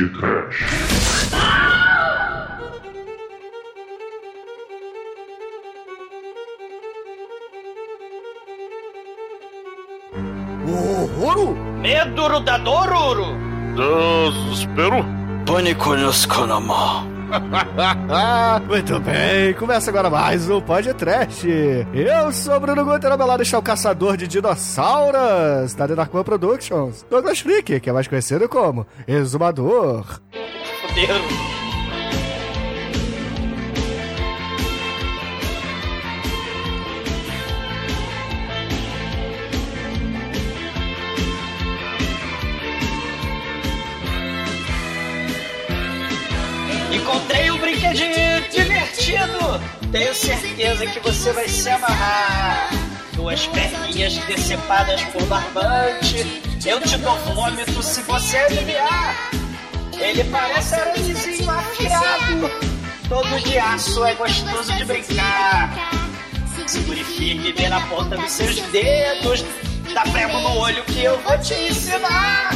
Old Trash. Horror? Medo da Dororo! Desespero? Pânico nos Kanama. Muito bem, começa agora mais um podcast. Eu sou Bruno Guter, ao lado está o caçador de dinossauros da The Productions, Douglas Freak, que é mais conhecido como Exumador. Fudeu. Certeza que você vai se amarrar. Duas perninhas decepadas por barbante. Eu te dou vômito se você aliviar. Ele parece aranhezinho afiado. Todo de aço é gostoso de brincar. Segure firme bem na ponta dos seus dedos. Dá prego no olho que eu vou te ensinar.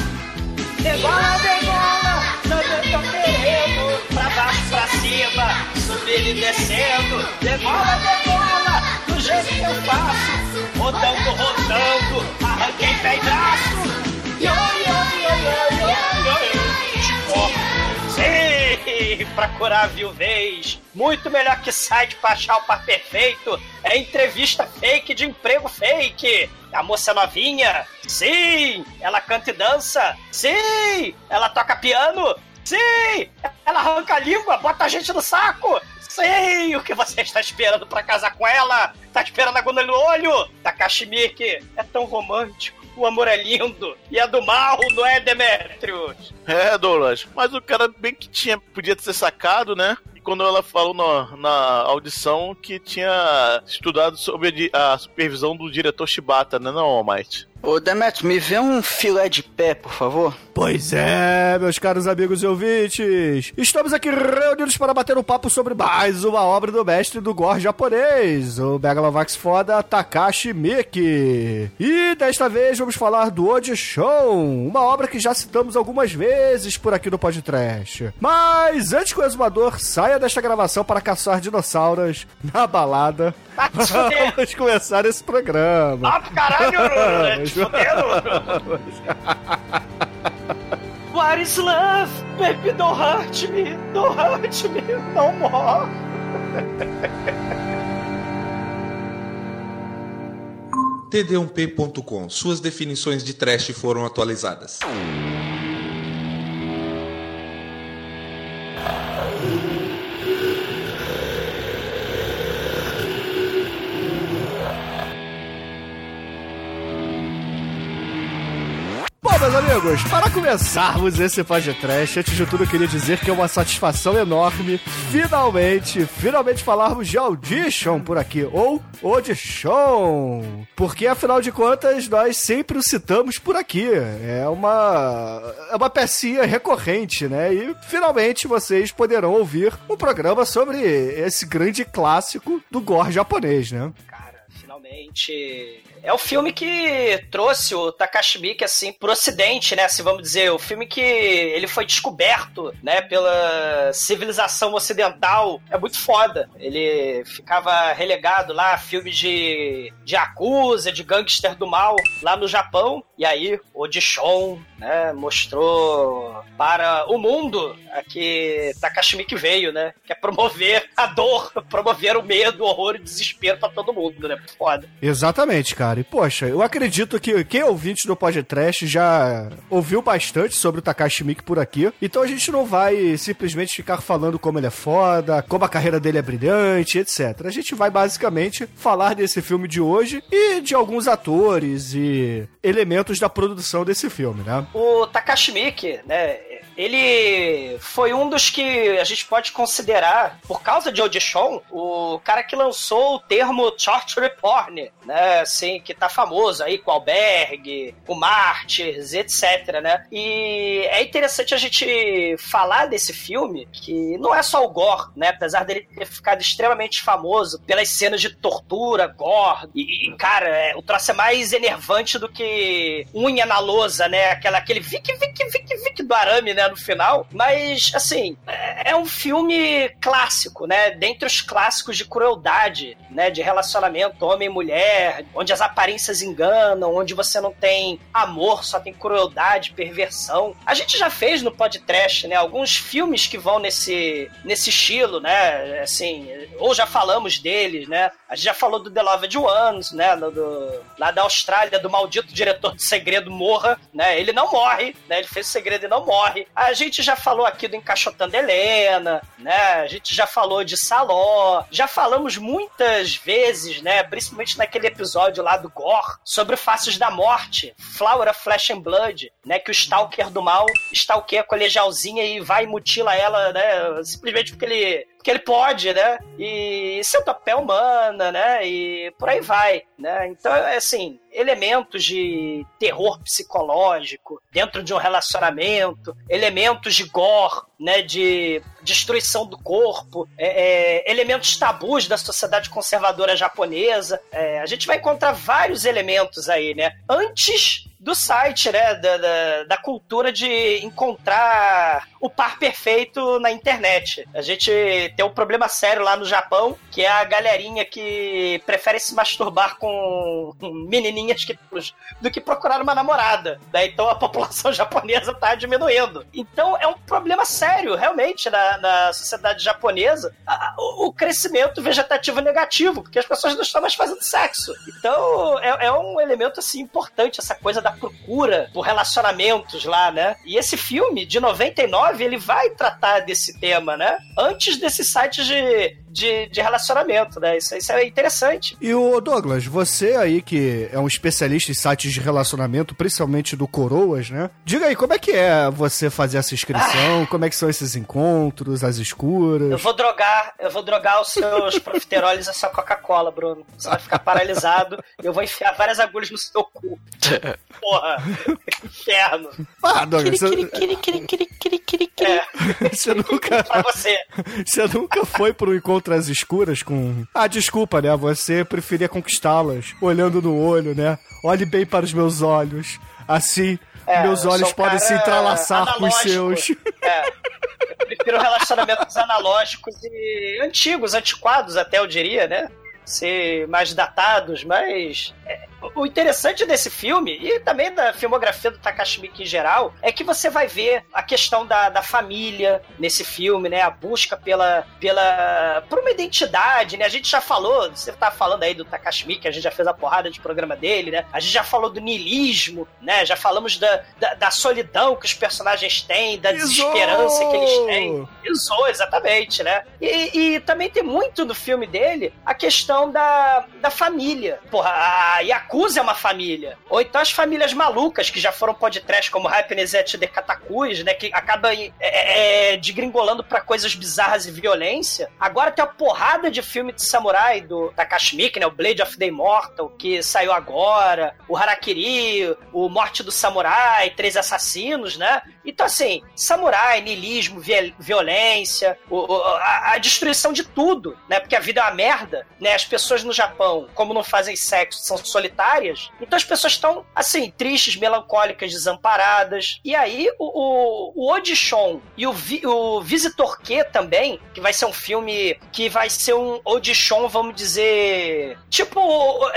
Degola, degola, não tô querendo. Pra baixo, pra cima, subir e descendo. Degola, degola, do jeito que eu faço. Rodando, rodando, arranquei pé e braço. Yo, yo, yo, yo, yo, yo, corto. Sim, pra curar a viuvez. Muito melhor que site pra achar o par perfeito. É entrevista fake de emprego fake. A moça é novinha? Sim! Ela canta e dança? Sim! Ela toca piano? Sim! Ela arranca a língua, bota a gente no saco? Sim! O que você está esperando pra casar com ela? Tá esperando a agulha no olho? Takashi Miike é tão romântico. O amor é lindo. E é do mal, não é, Demetrius? É, Douglas, mas o cara bem que tinha, podia ter sacado, né? Quando ela falou na, na audição que tinha estudado sobre a supervisão do diretor Shibata, né, não, Almighty? Ô, Demetrio, me vê um filé de pé, por favor. Pois é, meus caros amigos e ouvintes, estamos aqui reunidos para bater um papo sobre mais uma obra do mestre do gore japonês, o Megalovax foda Takashi Miike. E desta vez vamos falar do Ojishon, uma obra que já citamos algumas vezes por aqui no podcast. Mas antes que o exumador saia desta gravação para caçar dinossauros na balada, vamos começar esse programa. Ah, caralho! Te fudendo! What is love? Baby, don't hurt me! Don't hurt me! No more! td1p.com. Suas definições de trash foram atualizadas. Amigos, para começarmos esse podcast, antes de tudo eu queria dizer que é uma satisfação enorme finalmente, finalmente falarmos de Audition por aqui, ou Audition, porque afinal de contas nós sempre o citamos por aqui, é uma, é uma pecinha recorrente, né, e finalmente vocês poderão ouvir um programa sobre esse grande clássico do gore japonês, né. Finalmente. É o filme que trouxe o Takashi Miike, assim, pro ocidente, né? Assim, vamos dizer, o filme que ele foi descoberto, né, pela civilização ocidental. É muito foda. Ele ficava relegado lá a filmes de, de Yakuza, de gangster do mal, lá no Japão. E aí, o Dishon, né, mostrou para o mundo a que Takashi Miike veio, né? Que é promover a dor, promover o medo, o horror e o desespero pra todo mundo, né? Foda. Exatamente, cara. E, poxa, eu acredito que quem é ouvinte do podcast já ouviu bastante sobre o Takashi por aqui. Então a gente não vai simplesmente ficar falando como ele é foda, como a carreira dele é brilhante, etc. A gente vai basicamente falar desse filme de hoje e de alguns atores e elementos da produção desse filme, né? O Takashi Miike, né? Ele foi um dos que a gente pode considerar, por causa de Audition, o cara que lançou o termo torture porn, né? Assim, que tá famoso aí com Alberg, com Martyrs, etc, né? E é interessante a gente falar desse filme, que não é só o gore, né? Apesar dele ter ficado extremamente famoso pelas cenas de tortura, gore, e, e cara, é, o troço é mais enervante do que unha na lousa, né? Aquela, aquele vic, vic, vic, vic do arame, né? No final. Mas, assim, é, é um filme clássico, né? Dentre os clássicos de crueldade, né? De relacionamento homem mulher, onde as aparências enganam, onde você não tem amor, só tem crueldade, perversão. A gente já fez no podcast, né? Alguns filmes que vão nesse, nesse estilo, né? Assim, ou já falamos deles, né? A gente já falou do The Loved Ones, né? Do, do, lá da Austrália, do maldito diretor de Segredo Morra, né? Ele não morre, né? Ele fez o segredo e não morre. A gente já falou aqui do Encaixotando Helena, né? A gente já falou de Saló, já falamos muitas vezes, né? Principalmente naquele episódio lá do Gore, sobre Faces da Morte, Flower of Flesh and Blood, né? Que o Stalker do mal stalkeia a colegialzinha e vai e mutila ela, né? Simplesmente porque ele que ele pode, né? E seu papel humana, né? E por aí vai, né? Então, é assim, elementos de terror psicológico dentro de um relacionamento, elementos de gore, né? De destruição do corpo, é, é, elementos tabus da sociedade conservadora japonesa. É, a gente vai encontrar vários elementos aí, né? Antes do site, né? Da, da, da, cultura de encontrar o par perfeito na internet. A gente tem um problema sério lá no Japão, que é a galerinha que prefere se masturbar com menininhas que, do que procurar uma namorada. Né? Então a população japonesa está diminuindo. Então é um problema sério, realmente, na, na sociedade japonesa, a, o, o, crescimento vegetativo negativo, porque as pessoas não estão mais fazendo sexo. Então é, é um elemento assim importante, essa coisa da procura por relacionamentos lá, né? E esse filme, de 99, ele vai tratar desse tema, né? Antes desses sites de, de, de, relacionamento, né? Isso, isso, é interessante. E o Douglas, você aí que é um especialista em sites de relacionamento, principalmente do Coroas, né? Diga aí, como é que é você fazer essa inscrição? Ah. Como é que são esses encontros, as escuras? Eu vou drogar, eu vou drogar os seus profiteroles e a sua Coca-Cola, Bruno. Você vai ficar paralisado eu vou enfiar várias agulhas no seu cu. Porra! Inferno! Ah, Douglas, você... É. você nunca... pra você. Você nunca foi pro encontro às escuras com... Ah, desculpa, né? Você preferia conquistá-las olhando no olho, né? Olhe bem para os meus olhos. Assim, é, meus olhos podem se entrelaçar com os seus. É. Eu prefiro relacionamentos analógicos e antigos, antiquados até, eu diria, né? Ser mais datados, mas é, o interessante desse filme, e também da filmografia do Takashi Miike em geral, é que você vai ver a questão da, da família nesse filme, né? A busca pela, pela por uma identidade, né? A gente já falou, você tá falando aí do Takashi Miike, a gente já fez a porrada de programa dele, né? A gente já falou do niilismo, né? Já falamos da, da, da solidão que os personagens têm, da desesperança que eles têm. Isou, exatamente, né? E, e também tem muito no filme dele a questão da, da família. Porra, a Yakuza é uma família. Ou então as famílias malucas que já foram podcast, como Happiness at the Katakuz, né? Que acaba é, é, digringolando para coisas bizarras e violência. Agora tem a porrada de filme de samurai do Takashi Miike, né? O Blade of the Immortal, que saiu agora. O Harakiri, o Morte do Samurai, Três Assassinos, né? Então, assim, samurai, niilismo, violência, o, a, a, destruição de tudo, né? Porque a vida é uma merda, né? As pessoas no Japão, como não fazem sexo, são solitárias. Então as pessoas estão, assim, tristes, melancólicas, desamparadas. E aí o, o, o Audition e o, Vi, o Visitor Q também, que vai ser um filme que vai ser um Audition, vamos dizer. Tipo,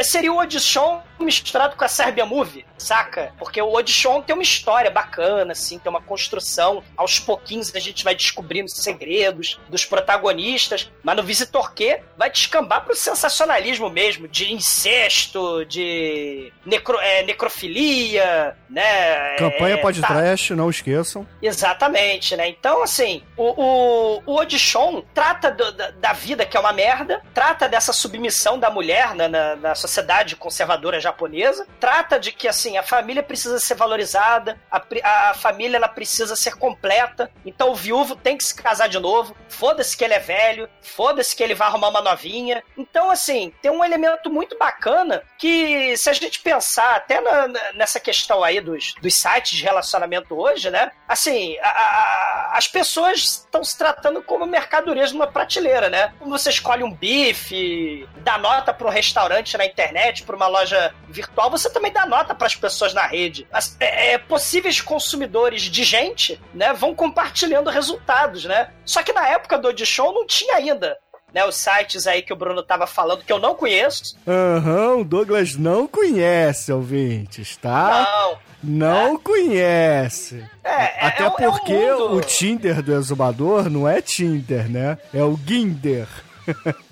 seria o Audition misturado com a Serbia Movie, saca? Porque o Audition tem uma história bacana, assim, tem uma construção. Aos pouquinhos a gente vai descobrindo segredos dos protagonistas, mas no Visitor Q vai descambar pro sensacionalismo mesmo, de incesto, de necro, é, necrofilia, né? Campanha é, pode tá. trash, não esqueçam. Exatamente, né? Então, assim, o, o, o Audition trata do, da, da, vida que é uma merda, trata dessa submissão da mulher na, na, na sociedade conservadora japonesa. Trata de que, assim, a família precisa ser valorizada, a, a família ela precisa ser completa. Então o viúvo tem que se casar de novo. Foda-se que ele é velho, foda-se que ele vai arrumar uma novinha. Então, assim, tem um elemento muito bacana que, se a gente pensar até na- nessa questão aí dos, dos sites de relacionamento hoje, né? Assim, a- a- as pessoas estão se tratando como mercadorias numa prateleira, né? Como você escolhe um bife, dá nota para um restaurante na internet, para uma loja virtual, você também dá nota para as pessoas na rede. As- é, é, possíveis consumidores de gente, né, vão compartilhando resultados, né? Só que na época do Audition não tinha ainda. Né, os sites aí que o Bruno tava falando, que eu não conheço. Aham, o Douglas não conhece, ouvintes, tá? Não. Não conhece. É, é- Até é um- é um porque o Tinder do exumador não é Tinder, né? É o Ginder.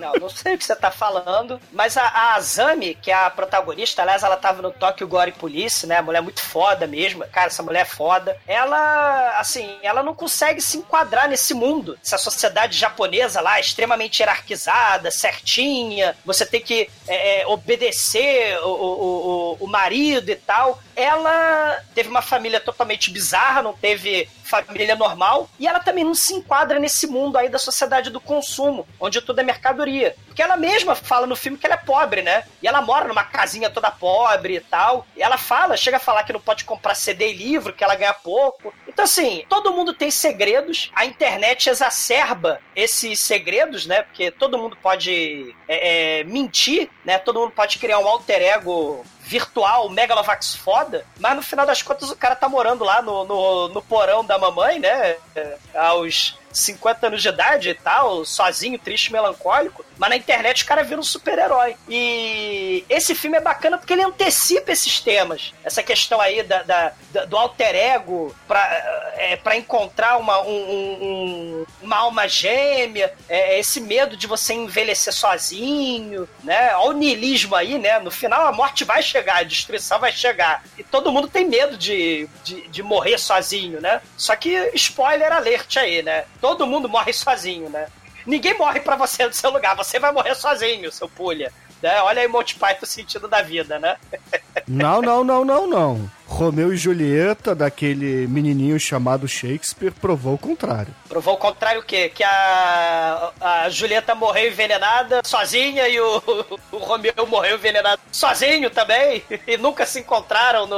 Não, não sei o que você tá falando, mas a, a Azami, que é a protagonista, aliás, ela tava no Tokyo Gore Police, né? Mulher muito foda mesmo. Cara, essa mulher é foda. Ela, assim, ela não consegue se enquadrar nesse mundo. Essa sociedade japonesa lá, extremamente hierarquizada, certinha. Você tem que é, é, obedecer o, o, o, o marido e tal. Ela teve uma família totalmente bizarra, não teve família normal, e ela também não se enquadra nesse mundo aí da sociedade do consumo, onde tudo é mercadoria. Porque ela mesma fala no filme que ela é pobre, né? E ela mora numa casinha toda pobre e tal. E ela fala, chega a falar que não pode comprar CD e livro, que ela ganha pouco. Então, assim, todo mundo tem segredos, a internet exacerba esses segredos, né? Porque todo mundo pode é, é, mentir, né? Todo mundo pode criar um alter ego virtual, Megalovax foda, mas no final das contas o cara tá morando lá no, no, no porão da mamãe, né? É, Aos 50 anos de idade e tal, sozinho, triste, melancólico. Mas na internet o cara vira um super-herói. E esse filme é bacana porque ele antecipa esses temas. Essa questão aí da, da- da- do alter ego pra, é, pra encontrar uma, um- um- um- uma alma gêmea, é, esse medo de você envelhecer sozinho, né? Olha o niilismo aí, né? No final a morte vai chegar, a destruição vai chegar. E todo mundo tem medo de, de, de morrer sozinho, né? Só que spoiler alert aí, né? Todo mundo morre sozinho, né? Ninguém morre pra você no seu lugar, você vai morrer sozinho, seu pulha. Né? Olha aí Monty Python sentido da vida, né? Não, não, não, não, não. Romeu e Julieta, daquele menininho chamado Shakespeare, provou o contrário. Provou o contrário o quê? Que a, a Julieta morreu envenenada sozinha e o, o Romeu morreu envenenado sozinho também. E nunca se encontraram no.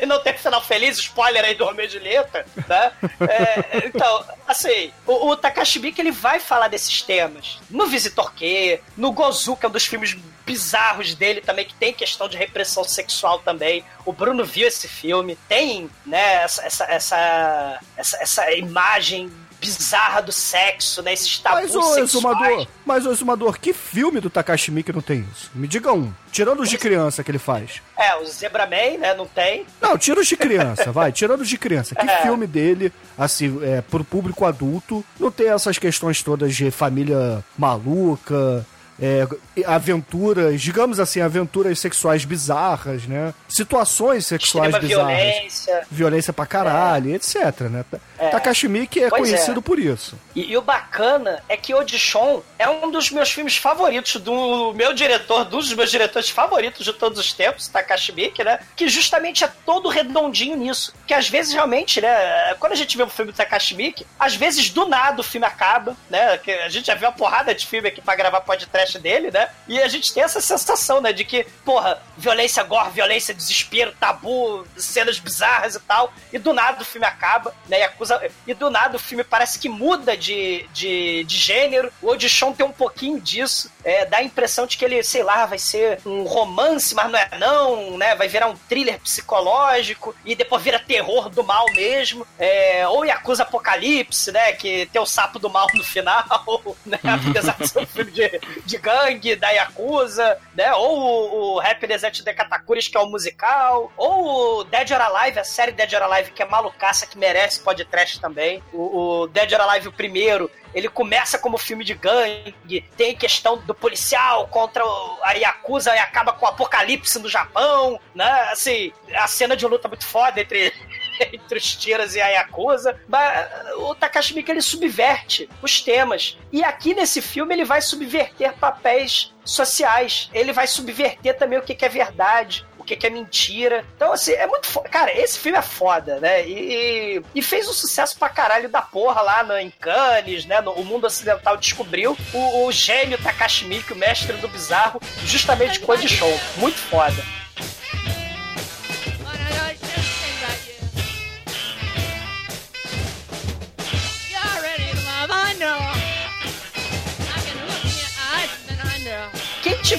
E não teve final feliz, spoiler aí do Romeu e Julieta, né? É, então, assim, o, o Takashi Miike, ele vai falar desses temas. No Visitor Q, no Gozu, que é um dos filmes bizarros dele também, que tem questão de repressão sexual também. O Bruno viu esse filme, tem, né, essa, essa, essa, essa, imagem bizarra do sexo, né, esses tabus Mas, ô, sexuais. exumador, mas, ô, exumador, que filme do Takashi Miike não tem isso? Me diga um. Tirando os de criança que ele faz. É, o Zebra Man, né, não tem. Não, tira os de criança, vai. Tirando os de criança. Que É. filme dele, assim, é, pro público adulto, não tem essas questões todas de família maluca, é, aventuras, digamos assim, aventuras sexuais bizarras, né? Situações sexuais Extrema bizarras. violência. Violência pra caralho, etc, né? É. Takashi Miike é Pois é. conhecido por isso. E, e o bacana é que Audition é um dos meus filmes favoritos, do meu diretor, dos meus diretores favoritos de todos os tempos, Takashi Miike, né? Que justamente é todo redondinho nisso. Que às vezes realmente, né? Quando a gente vê um filme do Takashi Miike, às vezes do nada o filme acaba, né? Que a gente já viu uma porrada de filme aqui pra gravar podcast dele, né? E a gente tem essa sensação, né? De que, porra, violência gore, violência, desespero, tabu, cenas bizarras e tal. E do nada o filme acaba, né? E acusa. E do nada o filme parece que muda de, de, de gênero. O Audition tem um pouquinho disso. É, dá a impressão de que ele, sei lá, vai ser um romance, mas não é não, né? Vai virar um thriller psicológico e depois vira terror do mal mesmo. É, ou Yakuza Apocalipse, né? Que tem o sapo do mal no final, né? Apesar de ser um filme de, de gangue, da Yakuza, né? Ou o, o Happiness at the Katakuris, que é o musical. Ou o Dead or Alive, a série Dead or Alive, que é malucaça, que merece podcast também. O, o Dead or Alive, o primeiro, ele começa como filme de gangue, tem questão do policial contra a Yakuza e acaba com o apocalipse no Japão, né? Assim, a cena de luta muito foda entre entre os tiras e a Yakuza. Mas o Takashi Miike, ele subverte os temas. E aqui nesse filme ele vai subverter papéis sociais. Ele vai subverter também o que é verdade o que, é mentira. Então, assim, é muito foda. Cara, esse filme é foda, né? E, e fez um sucesso pra caralho da porra lá no, em Cannes, né? No, o mundo ocidental descobriu o, o gênio Takashi Miike, o mestre do bizarro, justamente com de show. Muito foda.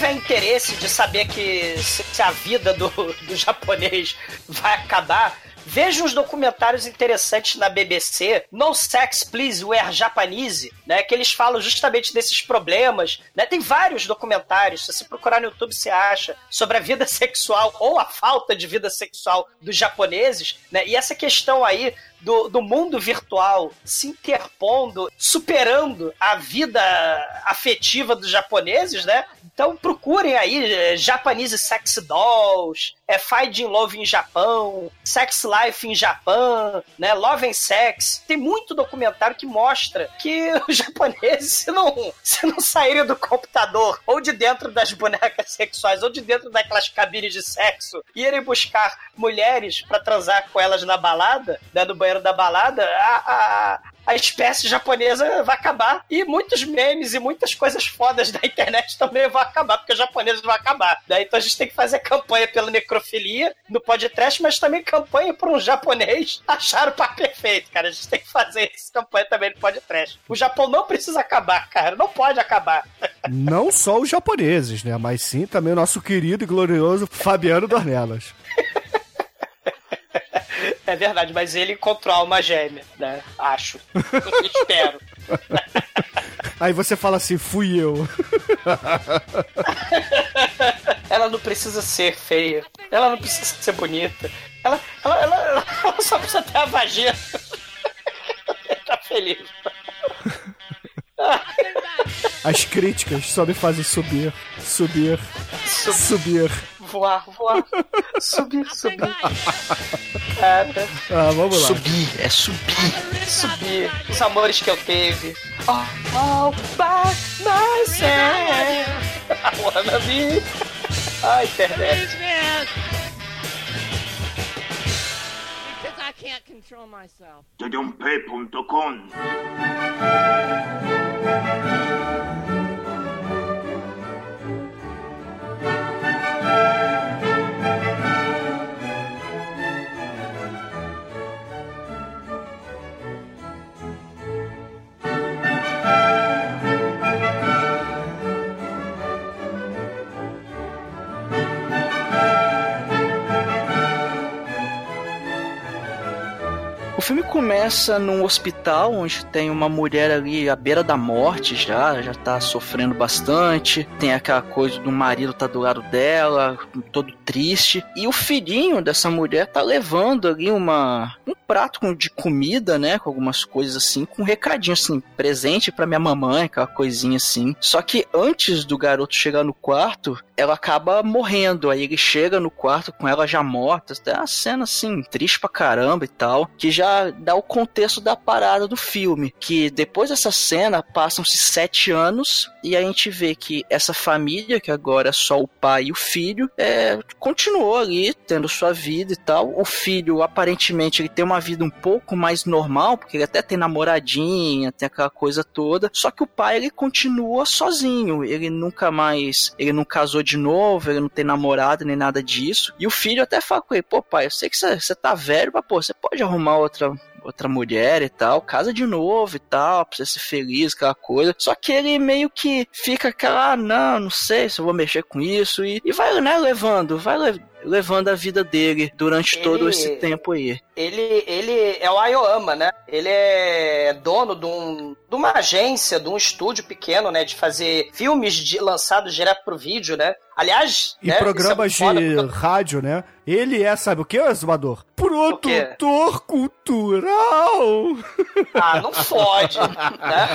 Tiver interesse de saber que se a vida do, do japonês vai acabar, Veja uns documentários interessantes na BBC, No Sex Please We're Japanese, né? Que eles falam justamente desses problemas, né? Tem vários documentários, se você procurar no YouTube você acha, sobre a vida sexual ou a falta de vida sexual dos japoneses, né? E essa questão aí do, do mundo virtual se interpondo, superando a vida afetiva dos japoneses, né? Então procurem aí é, Japanese Sex Dolls, é Finding Love em Japão, Sex Life em Japão, né? Love and Sex. Tem muito documentário que mostra que os japoneses, se não, se não saírem do computador, ou de dentro das bonecas sexuais, ou de dentro daquelas cabines de sexo, e irem buscar mulheres para transar com elas na balada, né, no banheiro da balada, a, a, a espécie japonesa vai acabar. E muitos memes e muitas coisas fodas da internet também vão acabar, porque os japoneses vão acabar. Daí então a gente tem que fazer campanha pela necrofilia no podcast, mas também campanha por um japonês achar o par perfeito, cara. A gente tem que fazer essa campanha também no podcast. O Japão não precisa acabar, cara. Não pode acabar. Não só os japoneses, né? Mas sim também o nosso querido e glorioso Fabiano Dornelas. É verdade, mas ele controla uma gêmea, né? Acho. Espero. Aí você fala assim, fui eu. ela não precisa ser feia. Ela não precisa ser bonita. Ela, ela, ela, ela só precisa ter a vagina. tá feliz. As críticas só me fazem subir, subir, Sub... subir voar, voar, subir, subir. Cara. Ah, vamos lá. Subir, é subir. Subir. Os amores que eu teve. Oh, oh by myself. I wanna be. Ai, internet. Because I can't control myself. Começa num hospital onde tem uma mulher ali à beira da morte já, já tá sofrendo bastante. Tem aquela coisa do marido tá do lado dela, todo triste. E o filhinho dessa mulher tá levando ali uma um prato de comida, né, com algumas coisas assim, com um recadinho assim, presente para minha mamãe, aquela coisinha assim. Só que antes do garoto chegar no quarto, ela acaba morrendo. Aí ele chega no quarto com ela já morta. É uma cena assim, triste pra caramba e tal, que já dá o contexto da parada do filme. Que depois dessa cena passam-se sete anos e a gente vê que essa família, que agora é só o pai e o filho, é, continuou ali tendo sua vida e tal. O filho, aparentemente, ele tem uma vida um pouco mais normal, porque ele até tem namoradinha, tem aquela coisa toda. Só que o pai, ele continua sozinho. Ele nunca mais. Ele não casou de novo, ele não tem namorada nem nada disso. E o filho até fala com ele: pô, pai, eu sei que você tá velho, mas pô, você pode arrumar outra outra mulher e tal, casa de novo e tal, pra você ser feliz, aquela coisa. Só que ele meio que fica aquela, ah, não, não sei se eu vou mexer com isso, e, e vai, né, levando, vai levando a vida dele durante ele, todo esse tempo aí. Ele, ele é o Ayoama, né? Ele é dono de, um, de uma agência, de um estúdio pequeno, né? De fazer filmes de, lançados direto pro vídeo, né? Aliás, e né, programas é de porque... rádio, né? Ele é, sabe o que, Exumador? Produtor cultural! Ah, não fode, né?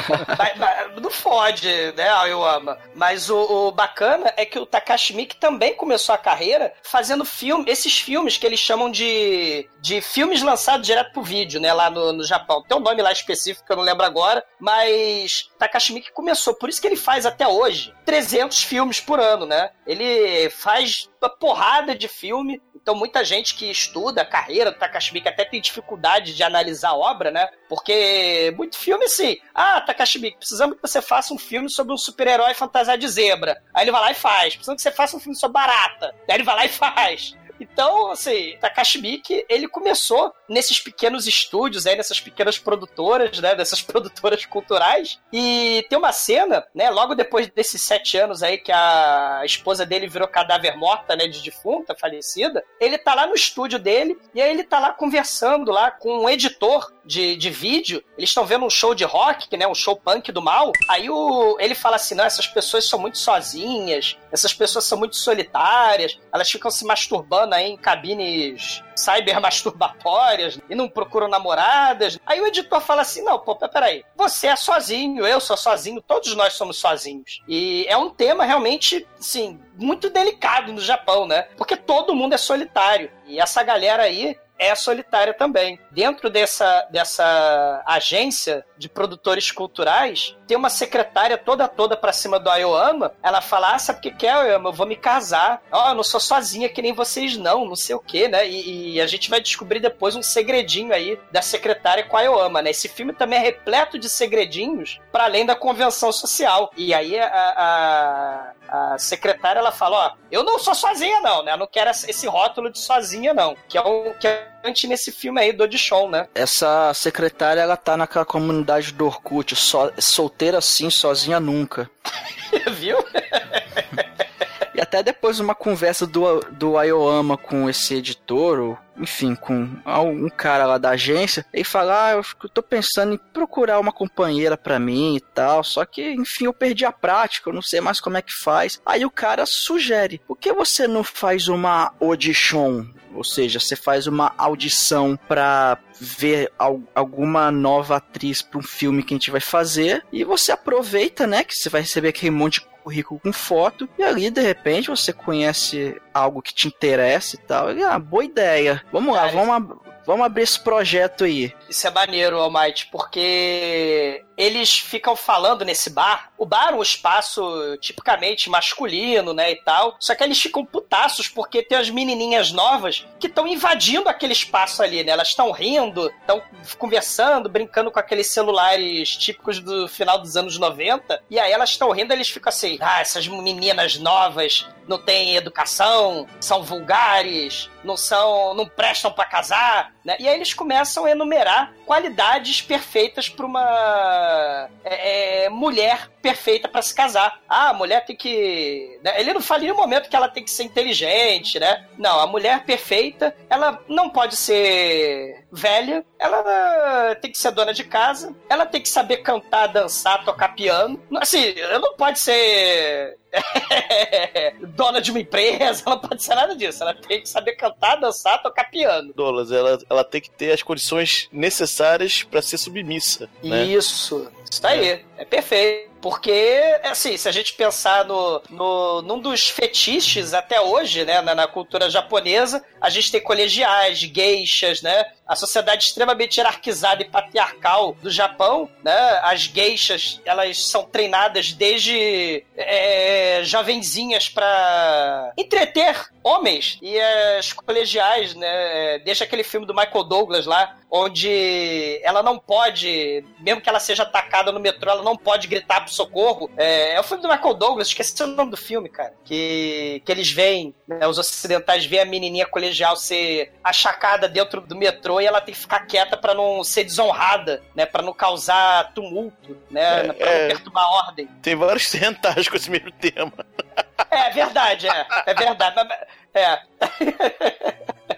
Não fode, né, Ayoama? Mas o, o, bacana é que o Takashi Miike também começou a carreira fazendo filme, esses filmes que eles chamam de, de filme filmes lançados direto pro vídeo, né, lá no, no Japão. Tem um nome lá específico que eu não lembro agora, mas Takashi Miike começou, por isso que ele faz até hoje 300 filmes por ano, né? Ele faz uma porrada de filme, então muita gente que estuda a carreira do Takashi Miike até tem dificuldade de analisar a obra, né? Porque muito filme assim, ah, Takashi Miike, precisamos que você faça um filme sobre um super-herói fantasiado de zebra. Aí ele vai lá e faz. Precisamos que você faça um filme sobre barata. Aí ele vai lá e faz. Então, assim, Takashi ele começou nesses pequenos estúdios aí, nessas pequenas produtoras, né, dessas produtoras culturais, e tem uma cena, né, logo depois desses sete anos aí que a esposa dele virou cadáver morta, né, de defunta, falecida, ele tá lá no estúdio dele, e aí ele tá lá conversando lá com um editor de, de vídeo, eles estão vendo um show de rock, né, um show punk do mal, aí o, ele fala assim, não, essas pessoas são muito sozinhas, essas pessoas são muito solitárias, elas ficam se masturbando aí em cabines cyber masturbatórias e não procuram namoradas. Aí o editor fala assim: não, pô, peraí, você é sozinho, eu sou sozinho, todos nós somos sozinhos. E é um tema realmente, assim, muito delicado no Japão, né? Porque todo mundo é solitário. E essa galera aí, é solitária também. Dentro dessa, dessa agência de produtores culturais, tem uma secretária toda toda pra cima do Ayoama. Ela fala: Ah, sabe o que, é, Ayoama? Eu vou me casar. Ó, oh, eu não sou sozinha que nem vocês, não, não sei o que, né? E, e, a gente vai descobrir depois um segredinho aí da secretária com a Ayoama, né? Esse filme também é repleto de segredinhos para além da convenção social. E aí a, a, a secretária ela fala: Ó, eu não sou sozinha, não, né? Eu não quero esse rótulo de sozinha, não. Que é o que é nesse filme aí do Audition, né? Essa secretária, ela tá naquela comunidade do Orkut, so, solteira assim, sozinha nunca. Viu? até depois uma conversa do, do Ayoama com esse editor, ou enfim, com um cara lá da agência, e fala: Ah, eu tô pensando em procurar uma companheira para mim e tal. Só que, enfim, eu perdi a prática, eu não sei mais como é que faz. Aí o cara sugere: Por que você não faz uma audition? Ou seja, você faz uma audição para ver alguma nova atriz para um filme que a gente vai fazer e você aproveita, né, que você vai receber aquele monte de currículo com foto e ali de repente você conhece algo que te interessa e tal. E, ah, boa ideia. Vamos lá, vamos, vamos abrir esse projeto aí. Isso é maneiro, Almighty, porque eles ficam falando nesse bar. O bar é um espaço tipicamente masculino, né, e tal. Só que eles ficam putaços porque tem as menininhas novas que estão invadindo aquele espaço ali, né? Elas estão rindo, estão conversando, brincando com aqueles celulares típicos do final dos anos 90. E aí elas estão rindo, eles ficam assim: "Ah, essas meninas novas não têm educação, são vulgares, não são, não prestam para casar", né? E aí eles começam a enumerar qualidades perfeitas para uma é, é, mulher perfeita para se casar. Ah, a mulher tem que. Né? Ele não fala em nenhum momento que ela tem que ser inteligente, né? Não, a mulher perfeita, ela não pode ser velha, ela tem que ser dona de casa, ela tem que saber cantar, dançar, tocar piano. Assim, ela não pode ser dona de uma empresa, ela não pode ser nada disso. Ela tem que saber cantar, dançar, tocar piano. Dolas, ela, ela tem que ter as condições necessárias para ser submissa. Né? Isso. Isso aí. É, é perfeito. Porque, assim, se a gente pensar no, no, num dos fetiches até hoje, né, na, na cultura japonesa, a gente tem colegiais, geishas, né? A sociedade extremamente hierarquizada e patriarcal do Japão, né? As geishas, elas são treinadas desde é, jovenzinhas para entreter homens. E as colegiais, né? Deixa aquele filme do Michael Douglas lá, onde ela não pode, mesmo que ela seja atacada no metrô, ela não pode gritar pro socorro. É, é o filme do Michael Douglas, esqueci o nome do filme, cara. Que, que eles veem, né, os ocidentais veem a menininha colegial ser achacada dentro do metrô e ela tem que ficar quieta para não ser desonrada, né? Pra não causar tumulto, né? É, pra não é. perturbar a ordem. Tem vários rentais com esse mesmo tema. É, verdade, é. É verdade. É.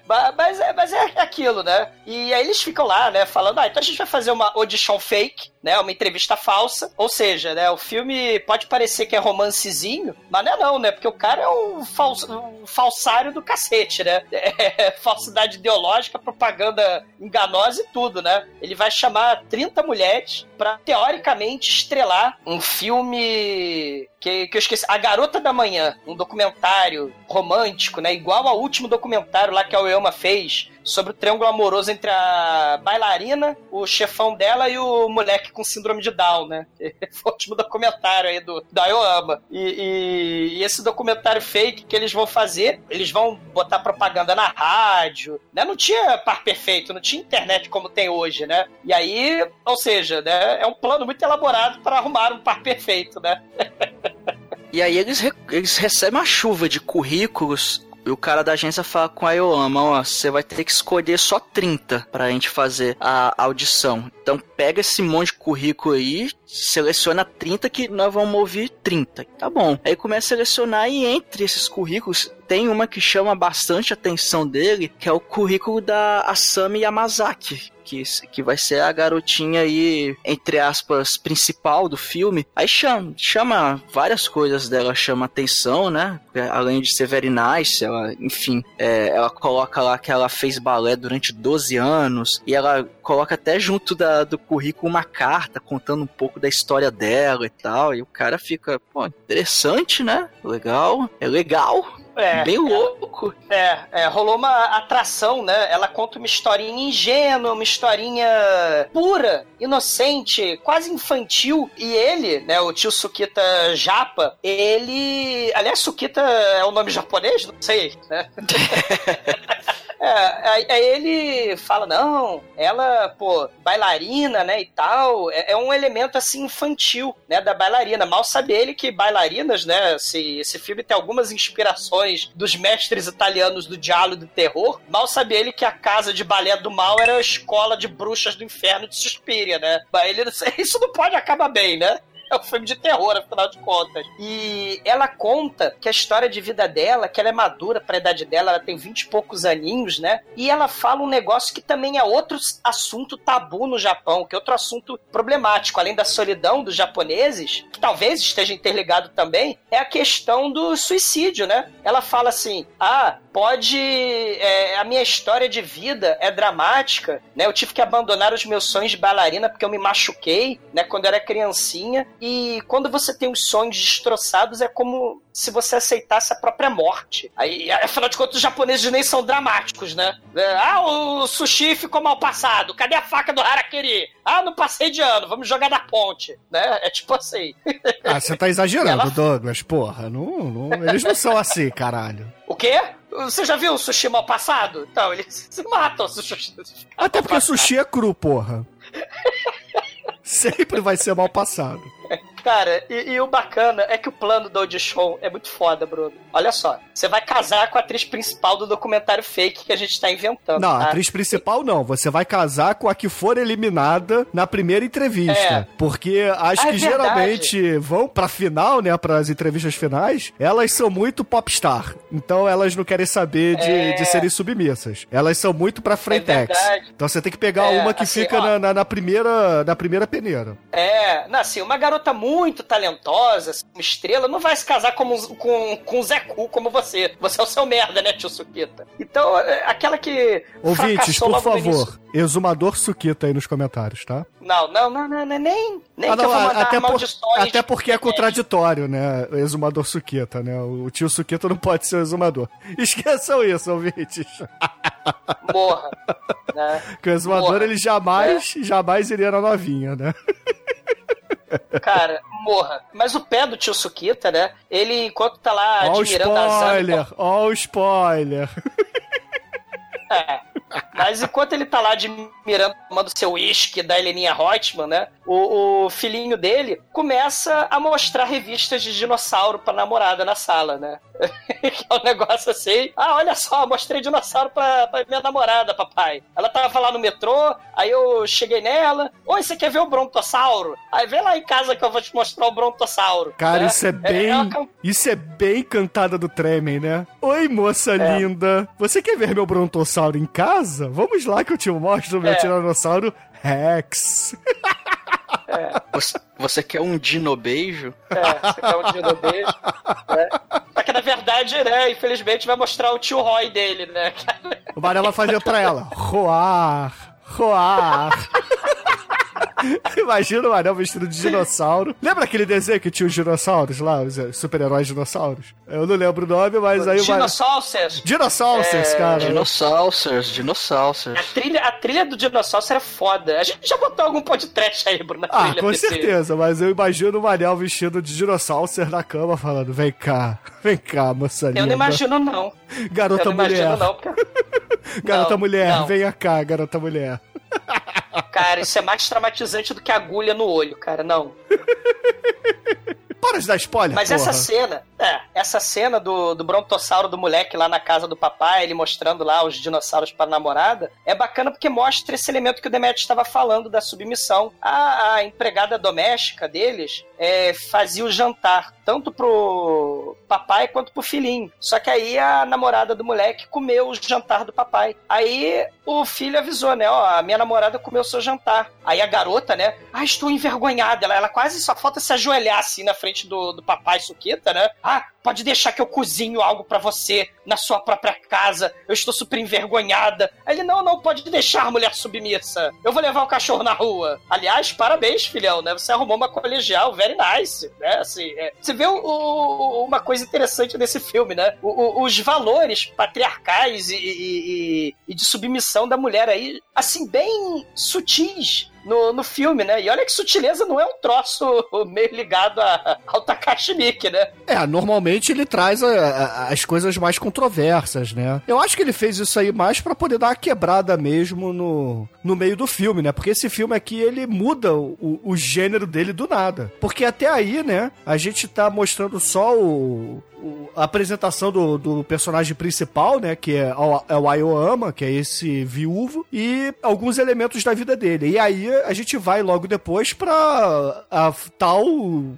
Mas é, mas é aquilo, né? E aí eles ficam lá, né, falando, ah, então a gente vai fazer uma audition fake, né? Uma entrevista falsa. Ou seja, né? O filme pode parecer que é romancezinho, mas não é não, né? Porque o cara é um, fals, um falsário do cacete, né? É, falsidade ideológica, propaganda enganosa e tudo, né? Ele vai chamar 30 mulheres para teoricamente estrelar um filme que, que eu esqueci, A Garota da Manhã, um documentário romântico, né? Igual último documentário lá que a Oyama fez sobre o triângulo amoroso entre a bailarina, o chefão dela e o moleque com síndrome de Down, né? Foi o último documentário aí do, da Oyama. E, e, e, esse documentário fake que eles vão fazer, eles vão botar propaganda na rádio, né? Não tinha par perfeito, não tinha internet como tem hoje, né? E aí, ou seja, né? É um plano muito elaborado para arrumar um par perfeito, né? E aí eles, re eles recebem uma chuva de currículos e o cara da agência fala com a Yoama, ó, você vai ter que escolher só 30 pra gente fazer a audição. Então pega esse monte de currículo aí, seleciona 30 que nós vamos ouvir 30. Tá bom. Aí começa a selecionar e entre esses currículos tem uma que chama bastante atenção dele, que é o currículo da Asami Yamazaki, que, que vai ser a garotinha aí, entre aspas, principal do filme. Aí chama, chama várias coisas dela, chama atenção, né? Além de ser very nice, ela, enfim, é, ela coloca lá que ela fez balé durante 12 anos, e ela coloca até junto da, do currículo uma carta contando um pouco da história dela e tal, e o cara fica, pô, interessante, né? Legal, é legal. É, Bem louco. É, é, rolou uma atração, né? Ela conta uma historinha ingênua, uma historinha pura, inocente, quase infantil. E ele, né, o tio Sukita Japa, ele. Aliás, Sukita é o nome japonês? Não sei, né? É, aí ele fala, não, ela, pô, bailarina, né, e tal, é, é, um elemento, assim, infantil, né, da bailarina. Mal sabe ele que bailarinas, né, se, esse filme tem algumas inspirações dos mestres italianos do diálogo do terror, mal sabe ele que a casa de balé do mal era a escola de bruxas do inferno de Suspiria, né? Ele, isso não pode acabar bem, né? É um filme de terror, afinal de contas. E ela conta que a história de vida dela, que ela é madura para a idade dela, ela tem vinte e poucos aninhos, né? E ela fala um negócio que também é outro assunto tabu no Japão, que é outro assunto problemático, além da solidão dos japoneses, que talvez esteja interligado também, é a questão do suicídio, né? Ela fala assim: ah, pode. É, a minha história de vida é dramática, né? Eu tive que abandonar os meus sonhos de bailarina porque eu me machuquei, né? Quando eu era criancinha. E quando você tem os sonhos destroçados, é como se você aceitasse a própria morte. Aí, afinal de contas, os japoneses nem são dramáticos, né? É, ah, o sushi ficou mal passado. Cadê a faca do Harakiri? Ah, não passei de ano, vamos jogar na ponte. Né? É tipo assim. Ah, você tá exagerando, Ela... Douglas. Porra, não, não, eles não são assim, caralho. O quê? Você já viu o sushi mal passado? Então, eles se matam. Sushi Até porque sushi é cru, porra. Sempre vai ser mal passado. Cara, e, e, o bacana é que o plano do audition é muito foda, Bruno. Olha só, você vai casar com a atriz principal do documentário fake que a gente tá inventando. Não, tá? a atriz principal não. Você vai casar com a que for eliminada na primeira entrevista. É. Porque as ah, é que é geralmente vão pra final, né, pras entrevistas finais, elas são muito popstar. Então elas não querem saber de, é. de serem submissas. Elas são muito pra frentex. É então você tem que pegar é, uma que assim, fica na, na, na, primeira, na primeira peneira. É, não, assim, uma garota muito muito talentosa, uma estrela, não vai se casar com, com, com Zé Cu como você. Você é o seu merda, né, tio Suquita? Então, é, aquela que. Ouvintes, por favor, exumador Suquita aí nos comentários, tá? Não, não, não, não, não nem, nem ah, não, que eu vou mandar até, por, até porque é contraditório, né? Exumador Suquita, né? O tio Suquita não pode ser o exumador. Esqueçam isso, ouvintes. Morra. Né? Que o exumador, Morra. ele jamais, né? jamais iria na novinha, né? Cara, morra. Mas o pé do tio Sukita, né? Ele, enquanto tá lá ó admirando a Zana... Ó o spoiler! É. Mas enquanto ele tá lá admirando, tomando seu uísque da Heleninha Reutemann, né? O, o, filhinho dele começa a mostrar revistas de dinossauro pra namorada na sala, né? que é um negócio assim. Ah, olha só, mostrei dinossauro pra, pra minha namorada, papai. Ela tava lá no metrô, aí eu cheguei nela. Oi, você quer ver o brontossauro? Aí vem lá em casa que eu vou te mostrar o brontossauro. Cara, né? isso é bem. É, é Isso é bem cantada do Tremen, né? Oi, moça é. linda. Você quer ver meu brontossauro? em casa? Vamos lá que eu te mostro o meu é. tiranossauro Rex. Você, você quer um dino beijo? É, você quer um dino beijo. Né? Só que na verdade, né, infelizmente vai mostrar o tio Roy dele, né? O Manel vai fazer pra ela. Roar, roar. Imagina o Manel vestido de dinossauro. Lembra aquele desenho que tinha os dinossauros lá, os eh, super-heróis dinossauros? Eu não lembro o nome, mas aí o Manel... Dinossauros. Dinossauros, É, cara. Dinossauros, dinossauros. A trilha, a trilha do dinossauro era foda. A gente já botou algum podcast aí, Bruno, na Ah, trilha com desse- certeza, mas eu imagino o Manel vestido de dinossauro na cama falando: vem cá, vem cá, moça linda. Eu não imagino, não. Garota eu não mulher. imagino, não. Porque... Garota Não, mulher, não. venha cá, garota mulher. Cara, isso é mais traumatizante do que agulha no olho, cara. Não. Para de dar spoiler, Mas porra. essa cena, é, essa cena do, do brontossauro do moleque lá na casa do papai, ele mostrando lá os dinossauros para a namorada, é bacana porque mostra esse elemento que o Demetrio estava falando da submissão. A, a empregada doméstica deles é, fazia o jantar, tanto pro papai quanto pro filhinho. Só que aí a namorada do moleque comeu o jantar do papai. Aí o filho avisou, né? Ó, a minha namorada comeu seu jantar. Aí a garota, né? Ah, estou envergonhada. Ela, ela quase só falta se ajoelhar assim na frente do, do papai Suquita, né? Ah, tá? Pode deixar que eu cozinho algo pra você na sua própria casa. Eu estou super envergonhada. Ele, não, não, pode deixar, mulher submissa. Eu vou levar o cachorro na rua. Aliás, parabéns, filhão, né? Você arrumou uma colegial very nice, né? Assim, é. Você vê o- o- uma coisa interessante desse filme, né? O- os valores patriarcais e, e- e- e de submissão da mulher aí, assim, bem sutis no, no filme, né? E olha que sutileza não é um troço meio ligado a, ao Takashi Miike, né? É, normalmente ele traz a- a- as coisas mais controversas, né? Eu acho que ele fez isso aí mais pra poder dar uma quebrada mesmo no, no meio do filme, né? Porque esse filme aqui, ele muda o, o gênero dele do nada. Porque até aí, né, a gente tá mostrando só o, o- a apresentação do, do personagem principal, né? Que é o, é o Ayoama, que é esse viúvo, e alguns elementos da vida dele. E aí a gente vai logo depois pra a tal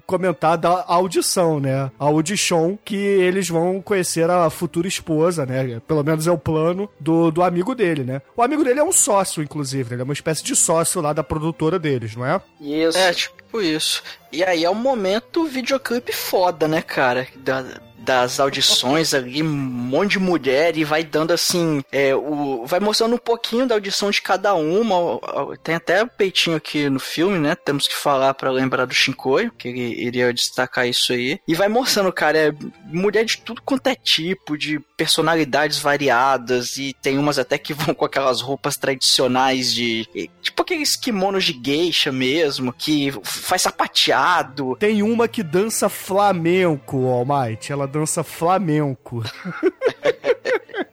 comentar da audição, né? A audition que eles vão conhecer a futura esposa, né? Pelo menos é o plano do, do amigo dele, né? O amigo dele é um sócio, inclusive, né? Ele é uma espécie de sócio lá da produtora deles, não é? Isso. É, tipo isso. E aí é um momento videoclipe foda, né, cara? Da- das audições ali, um monte de mulher e vai dando assim, é, o, vai mostrando um pouquinho da audição de cada uma. Tem até o peitinho aqui no filme, né? Temos que falar pra lembrar do Shinkoio, que ele iria destacar isso aí. E vai mostrando, cara, é mulher de tudo quanto é tipo, de personalidades variadas, e tem umas até que vão com aquelas roupas tradicionais de. Tipo aqueles kimonos de geisha mesmo, que faz sapateado. Tem uma que dança flamenco, Almighty. Ela dança flamenco.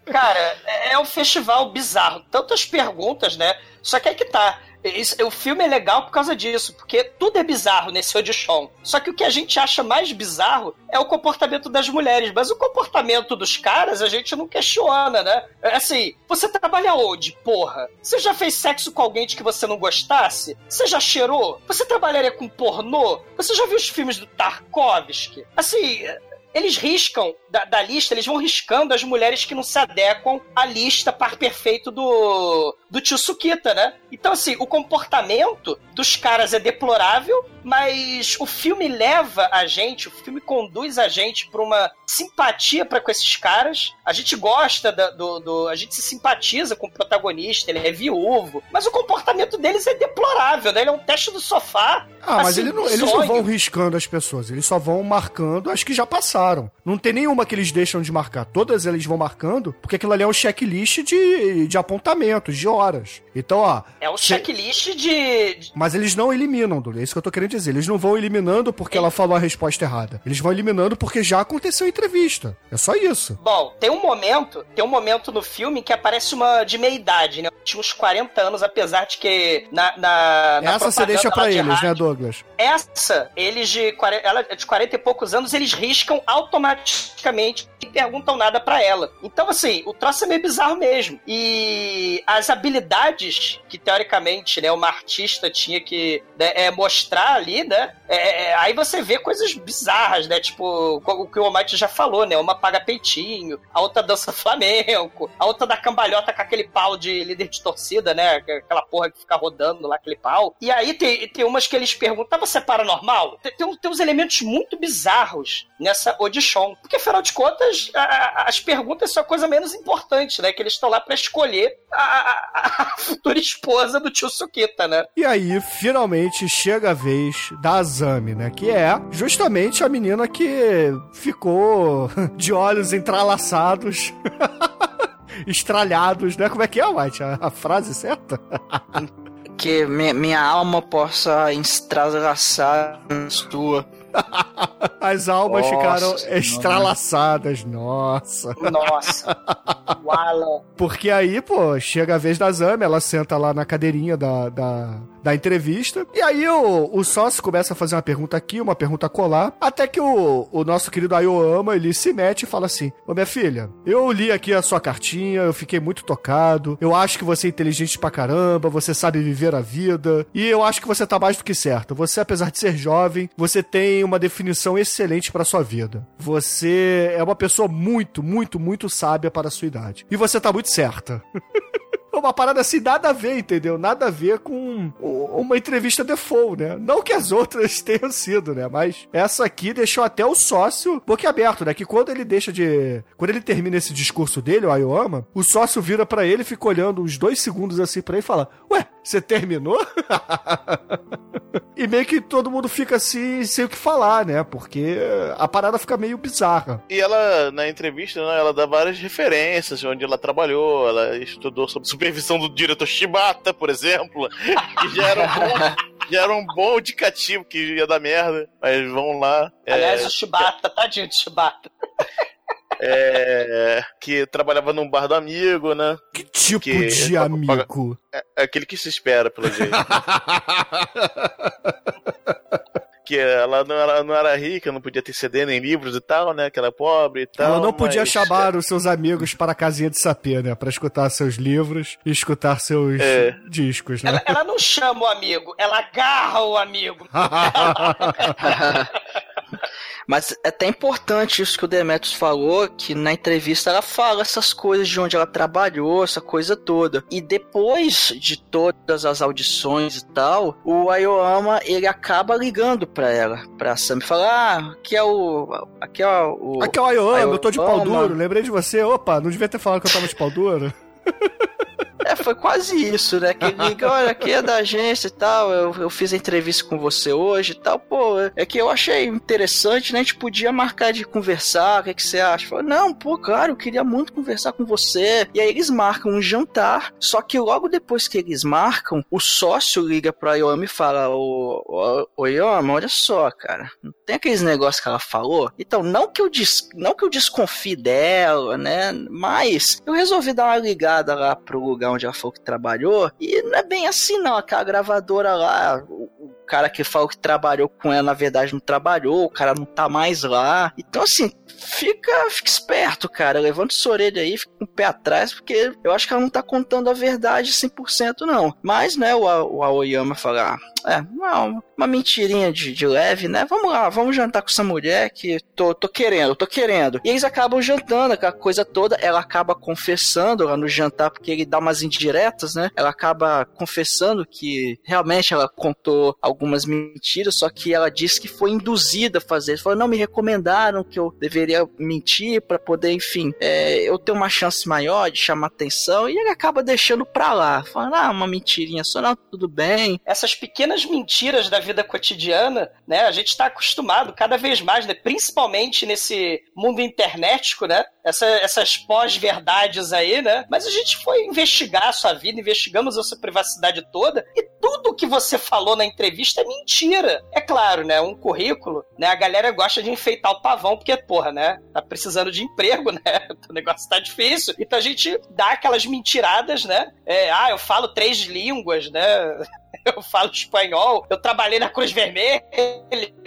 Cara, é um festival bizarro. Tantas perguntas, né? Só que aí que tá. Esse- o filme é legal por causa disso, porque tudo é bizarro nesse audition. Só que o que a gente acha mais bizarro é o comportamento das mulheres, mas o comportamento dos caras a gente não questiona, né? É Assim, você trabalha onde, porra? Você já fez sexo com alguém de que você não gostasse? Você já cheirou? Você trabalharia com pornô? Você já viu os filmes do Tarkovsky? Assim, eles riscam da, da lista, eles vão riscando as mulheres que não se adequam à lista par perfeito do, do tio Sukita, né? Então, assim, o comportamento dos caras é deplorável, mas o filme leva a gente, o filme conduz a gente pra uma simpatia para com esses caras. A gente gosta da- do, do. A gente se simpatiza com o protagonista, ele é viúvo, mas o comportamento deles é deplorável, né? Ele é um teste do sofá. Ah, mas assim, ele não- eles não vão riscando as pessoas, eles só vão marcando as que já passaram. Não tem nenhuma que eles deixam de marcar. Todas eles vão marcando, porque aquilo ali é um checklist de, de apontamentos, de horas. Então, ó. É um checklist de, de- Mas eles não eliminam, Dully. É isso que eu tô querendo dizer. Eles não vão eliminando porque ela falou a resposta errada. Eles vão eliminando porque já aconteceu a entrevista. É só isso. Bom, tem um momento, tem um momento no filme que aparece uma de meia idade, né? Tinha uns 40 anos, apesar de que na, na, na Essa você deixa pra de eles, rádio, né, Douglas? Essa, eles de 40, ela de 40 e poucos anos, eles riscam automaticamente perguntam nada pra ela. Então, assim, o troço é meio bizarro mesmo. E as habilidades que, teoricamente, né, uma artista tinha que né, é, mostrar ali, né? É, é, aí você vê coisas bizarras, né? Tipo, o que o Almighty já falou, né? Uma paga peitinho, a outra dança flamenco, a outra da cambalhota com aquele pau de líder de torcida, né? Aquela porra que fica rodando lá, aquele pau. E aí tem, tem umas que eles perguntam, tá você paranormal? Tem, tem, tem uns elementos muito bizarros nessa audition. Porque, afinal de contas, a, a, as perguntas são a coisa menos importante, né? Que eles estão lá para escolher a, a, futura esposa do tio Sukita, né? E aí, finalmente, chega a vez da Azami, né? Que é justamente a menina que ficou de olhos entrelaçados. estralhados, né? Como é que é, White? A, a frase certa? que minha, minha alma possa estralaçar sua. As almas nossa, ficaram estralaçadas, nossa. Nossa. Wala. Porque aí, pô, chega a vez da Zami, ela senta lá na cadeirinha da, da, da entrevista. E aí o, o sócio começa a fazer uma pergunta aqui, uma pergunta colar. Até que o, o nosso querido Ayoama, ele se mete e fala assim: Ô minha filha, eu li aqui a sua cartinha, eu fiquei muito tocado. Eu acho que você é inteligente pra caramba, você sabe viver a vida. E eu acho que você tá mais do que certo. Você, apesar de ser jovem, você tem uma definição excelente para sua vida. Você é uma pessoa muito, muito, muito sábia para a sua idade. E você tá muito certa. uma parada assim, nada a ver, entendeu? Nada a ver com uma entrevista default, né? Não que as outras tenham sido, né? Mas essa aqui deixou até o sócio boquiaberto, né? Que quando ele deixa de. Quando ele termina esse discurso dele, o Ayoama, o sócio vira para ele, fica olhando uns dois segundos assim pra ele e fala: Ué, você terminou? e meio que todo mundo fica assim, sem o que falar, né? Porque a parada fica meio bizarra. E ela, na entrevista, né, ela dá várias referências onde ela trabalhou, ela estudou sobre supervisão do diretor Shibata, por exemplo, que já era um bom, já era um bom indicativo que ia dar merda. Mas vamos lá. É, Aliás, é... o Shibata, tadinho de Shibata. É, que trabalhava num bar do amigo, né? Que tipo que, de amigo? É, é, aquele que se espera, pelo jeito. que ela não era, não era rica, não podia ter CD nem livros e tal, né? Que ela é pobre e tal. Ela não podia mas... chamar os seus amigos para a casinha de sapê, né? Para escutar seus livros e escutar seus é. discos, né? Ela, ela, não chama o amigo, ela agarra o amigo. Mas é até importante isso que o Demetrius falou, que na entrevista ela fala essas coisas de onde ela trabalhou, essa coisa toda. E depois de todas as audições e tal, o Ayoama, ele acaba ligando pra ela, pra Sam, e fala, ah, aqui é o... Aqui é o... Aqui é o Ayoama, Ayoama, eu tô de pau duro, lembrei de você, opa, não devia ter falado que eu tava de pau duro. É, foi quase isso, né? Que liga, olha, aqui é da agência e tal, eu, eu fiz a entrevista com você hoje e tal, pô, é que eu achei interessante, né? A gente podia marcar de conversar, o que, é que você acha? Falei, não, pô, claro, eu queria muito conversar com você. E aí eles marcam um jantar, só que logo depois que eles marcam, o sócio liga pra Yomi e fala, ô, ô, ô Yomi, olha só, cara, não tem aqueles negócios que ela falou? Então, não que eu, des, não que eu desconfie dela, né? Mas eu resolvi dar uma ligada lá pro lugar onde ela falou que trabalhou, e não é bem assim não, aquela gravadora lá, o, o cara que falou que trabalhou com ela, na verdade não trabalhou, o cara não tá mais lá. Então assim, fica, fica esperto, cara, levanta sua orelha aí, fica com o pé atrás, porque eu acho que ela não tá contando a verdade 100% não. Mas, né, o, o Aoyama falar, é, uma, uma mentirinha de, de leve, né? Vamos lá, vamos jantar com essa mulher que tô, tô querendo, tô querendo. E eles acabam jantando, aquela coisa toda. Ela acaba confessando lá no jantar, porque ele dá umas indiretas, né? Ela acaba confessando que realmente ela contou algumas mentiras, só que ela disse que foi induzida a fazer. Falou, não, me recomendaram que eu deveria mentir para poder, enfim, é, eu ter uma chance maior de chamar atenção. E ele acaba deixando pra lá, falando, ah, uma mentirinha só, não, tudo bem. Essas pequenas pequenas mentiras da vida cotidiana, né? A gente está acostumado cada vez mais, né? Principalmente nesse mundo internetico, né? Essa, essas pós-verdades aí, né? Mas a gente foi investigar a sua vida, investigamos a sua privacidade toda e tudo que você falou na entrevista é mentira. É claro, né? Um currículo, né? A galera gosta de enfeitar o pavão porque, porra, né? Tá precisando de emprego, né? O negócio tá difícil. Então a gente dá aquelas mentiradas, né? É, ah, eu falo três línguas, né? eu falo espanhol, eu trabalhei na Cruz Vermelha,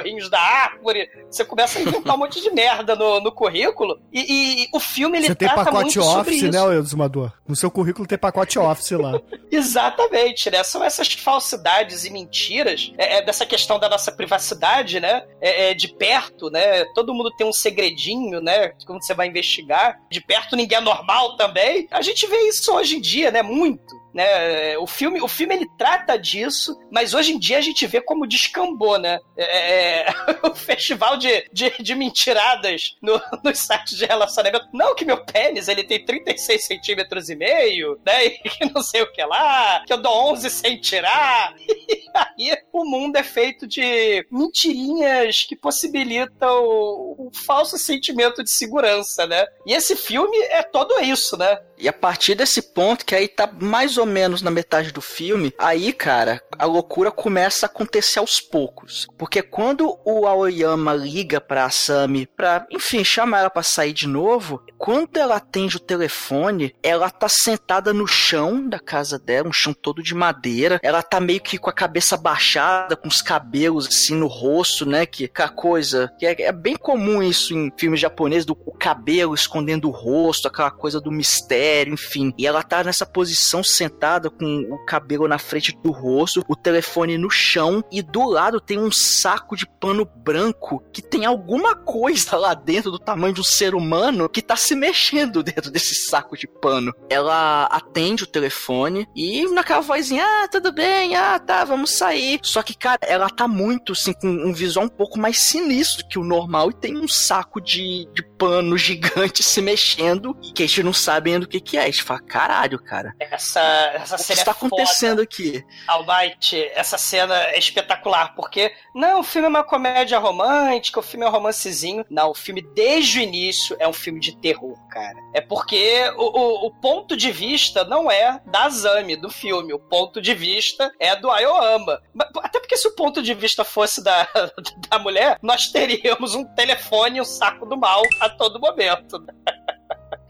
Rinhos da Árvore. Você começa a inventar um monte de merda no, no currículo. E, e o filme, ele Você tem trata pacote office, né, Exumador? No seu currículo tem pacote office lá. Exatamente, né? São essas falsidades e mentiras é, é, dessa questão da nossa privacidade, né? É, é, de perto, né? Todo mundo tem um segredinho, né? Quando você vai investigar. De perto ninguém é normal também. A gente vê isso hoje em dia, né? Muito. Né? O filme, o filme ele trata disso, mas hoje em dia a gente vê como descambou, né? É, o festival de, de, de mentiradas no, nos sites de relacionamento. Não que meu pênis ele tem 36 centímetros e meio, né? E que não sei o que lá, que eu dou 11 sem tirar. E aí o mundo é feito de mentirinhas que possibilitam o, o falso sentimento de segurança, né? E esse filme é todo isso, né? E a partir desse ponto, que aí tá mais ou menos na metade do filme, aí, cara, a loucura começa a acontecer aos poucos. Porque quando o Aoyama liga pra Asami pra, enfim, chamar ela pra sair de novo, quando ela atende o telefone, ela tá sentada no chão da casa dela, um chão todo de madeira. Ela tá meio que com a cabeça baixada, com os cabelos assim no rosto, né? Que, que a coisa. Que é, é bem comum isso em filmes japoneses, do cabelo escondendo o rosto, aquela coisa do mistério, enfim. E ela tá nessa posição sentada com o cabelo na frente do rosto, o telefone no chão, e do lado tem um saco de pano branco que tem alguma coisa lá dentro do tamanho de um ser humano que tá se mexendo dentro desse saco de pano. Ela atende o telefone e naquela vozinha, ah, tudo bem, ah, tá, vamos sair. Só que, cara, ela tá muito, assim, com um visual um pouco mais sinistro que o normal e tem um saco de, de pano gigante se mexendo que a gente não sabe ainda o que que é. A gente fala, caralho, cara. Essa, essa O que cena está é foda. acontecendo aqui? Almighty, essa cena é espetacular, porque não, o filme é uma comédia romântica, o filme é um romancezinho. Não, o filme desde o início é um filme de terror, cara. É porque o, o, o ponto de vista não é da Azami, do filme, o ponto de vista é do Ayoama. Até porque se o ponto de vista fosse da, da mulher, nós teríamos um telefone e um saco do mal a todo momento.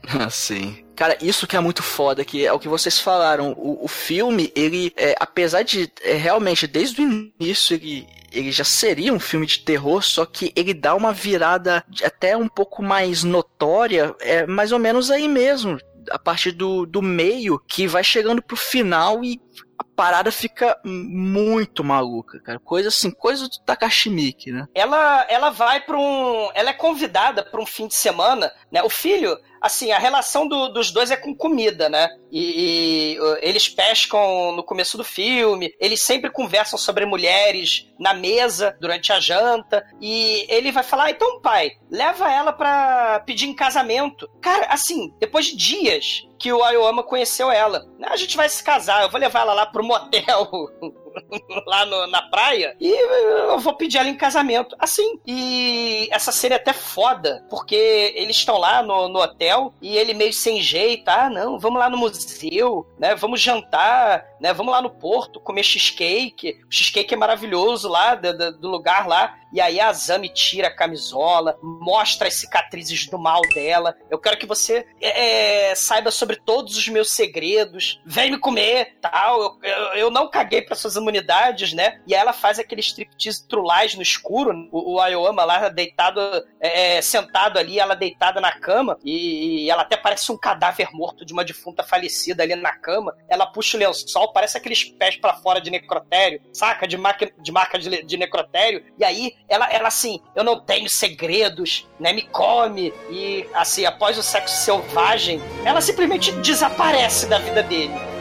Sim. Cara, isso que é muito foda, que é o que vocês falaram. O, o filme, ele, é, apesar de é, realmente, desde o início, ele, ele já seria um filme de terror, só que ele dá uma virada de- até um pouco mais notória, é mais ou menos aí mesmo. A partir do, do meio, que vai chegando pro final e a parada fica muito maluca, cara. Coisa assim, coisa do Takashi Miike, né? ela ela vai para um ela é convidada para um fim de semana né o filho assim a relação do- dos dois é com comida né? E, e, uh, eles pescam no começo do filme eles sempre conversam sobre mulheres na mesa durante a janta e ele vai falar "Ah, então pai leva ela para pedir em casamento. Cara assim depois de dias que o Ayoama conheceu ela a gente vai se casar eu vou levar ela lá pro motel lá no- na praia e eu vou pedir ela em casamento. Assim. E essa cena é até foda, porque eles estão lá no, no hotel e ele meio sem jeito. Ah, não, vamos lá no museu, né? Vamos jantar, né? Vamos lá no porto comer cheesecake. O cheesecake é maravilhoso lá, do, do- lugar lá. E aí a Zami tira a camisola, mostra as cicatrizes do mal dela. Eu quero que você é, é, saiba sobre todos os meus segredos. Vem me comer, tal. Eu, eu, eu não caguei para suas imunidades, né? E aí ela faz aquele striptease trulais no escuro. O, o lá deitado, é, sentado ali, ela deitada na cama. E, e ela até parece um cadáver morto de uma defunta falecida ali na cama. Ela puxa o lençol, parece aqueles pés para fora de necrotério, saca? De marca de, marca de, de necrotério. E aí ela, ela assim, eu não tenho segredos, né? Me come. E assim, após o sexo selvagem, ela simplesmente desaparece da vida dele.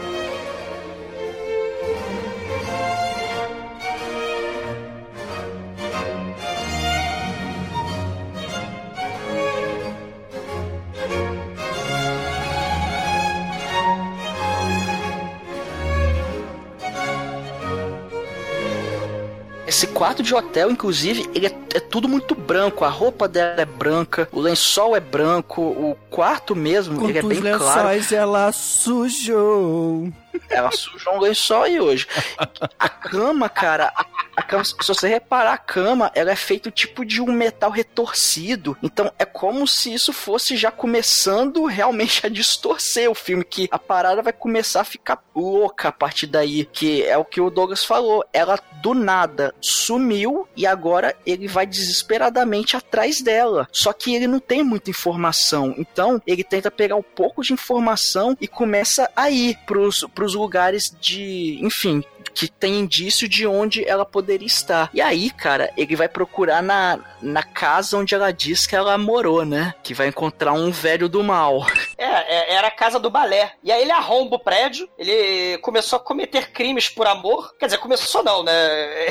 Esse quarto de hotel, inclusive, ele é, é tudo muito branco. A roupa dela é branca, o lençol é branco, o quarto mesmo, ele é bem claro. lençóis ela sujou? Ela sujou um lençol aí hoje. A cama, cara, A cama, se você reparar, a cama, ela é feita tipo de um metal retorcido. Então é como se isso fosse já começando realmente a distorcer o filme, que a parada vai começar a ficar louca a partir daí, que é o que o Douglas falou. Ela do nada sumiu e agora ele vai desesperadamente atrás dela. Só que ele não tem muita informação. Então ele tenta pegar um pouco de informação e começa a ir pros, pros lugares de, enfim, que tem indício de onde ela poderia estar. E aí, cara, ele vai procurar na, na casa onde ela diz que ela morou, né? Que vai encontrar um velho do mal. É, é, era a casa do balé. E aí ele arromba o prédio, ele começou a cometer crimes por amor. Quer dizer, começou não, né?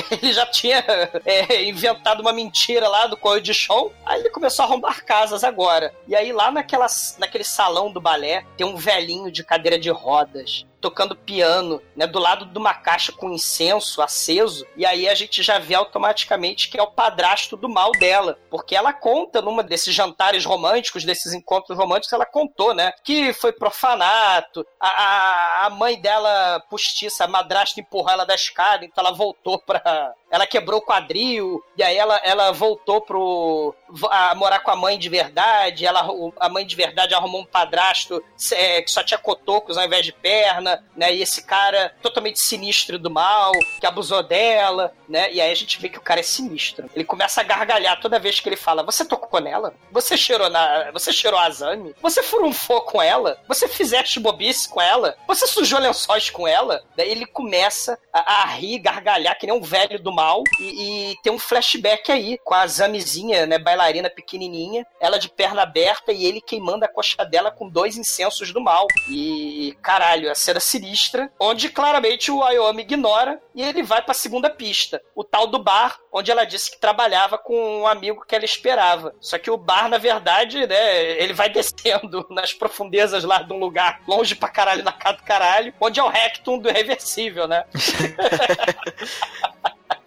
Ele já tinha é, inventado uma mentira lá do Correio de Chão. Aí ele começou a arrombar casas agora. E aí lá naquela, naquele salão do balé tem um velhinho de cadeira de rodas tocando piano, né, do lado de uma caixa com incenso aceso, e aí a gente já vê automaticamente que é o padrasto do mal dela, porque ela conta numa desses jantares românticos, desses encontros românticos, ela contou, né, que foi profanato, a, a, a mãe dela postiça, a madrasta empurrou ela da escada, então ela voltou pra... ela quebrou o quadril, e aí ela, ela voltou pro... a morar com a mãe de verdade, ela, a mãe de verdade arrumou um padrasto é, que só tinha cotocos ao invés de perna, né? E esse cara totalmente sinistro do mal, que abusou dela, né? E aí a gente vê que o cara é sinistro. Ele começa a gargalhar toda vez que ele fala: Você tocou nela? Você cheirou na. Você cheirou azame? Você furunfou com ela? Você fizeste bobice com ela? Você sujou lençóis com ela? Daí ele começa a, a rir, gargalhar, que nem um velho do mal. E, e tem um flashback aí com a Azamezinha, né? Bailarina pequenininha, ela de perna aberta e ele queimando a coxa dela com dois incensos do mal. E caralho, a cena sinistra, onde claramente o Ayoami ignora e ele vai para a segunda pista, o tal do bar, onde ela disse que trabalhava com um amigo que ela esperava. Só que o bar, na verdade, né, ele vai descendo nas profundezas lá de um lugar longe pra caralho na casa do caralho, onde é o rectum do reversível, né?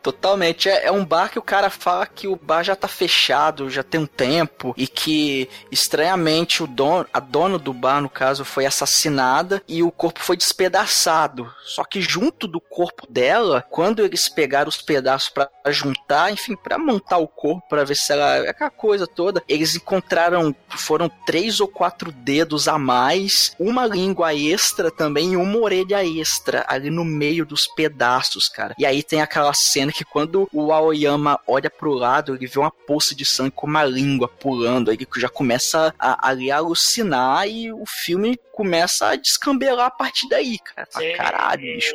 Totalmente. É, é, um bar que o cara fala que o bar já tá fechado, já tem um tempo, e que, estranhamente, o dono, a dona do bar, no caso, foi assassinada e o corpo foi despedaçado. Só que junto do corpo dela, quando eles pegaram os pedaços para juntar, enfim, para montar o corpo, para ver se ela. Aquela coisa toda, eles encontraram. Foram três ou quatro dedos a mais, uma língua extra também e uma orelha extra ali no meio dos pedaços, cara. E aí tem aquela cena que quando o Aoyama olha pro lado, ele vê uma poça de sangue com uma língua pulando, aí ele já começa a, a alucinar e o filme começa a descambelar a partir daí, cara. Sim, caralho, bicho.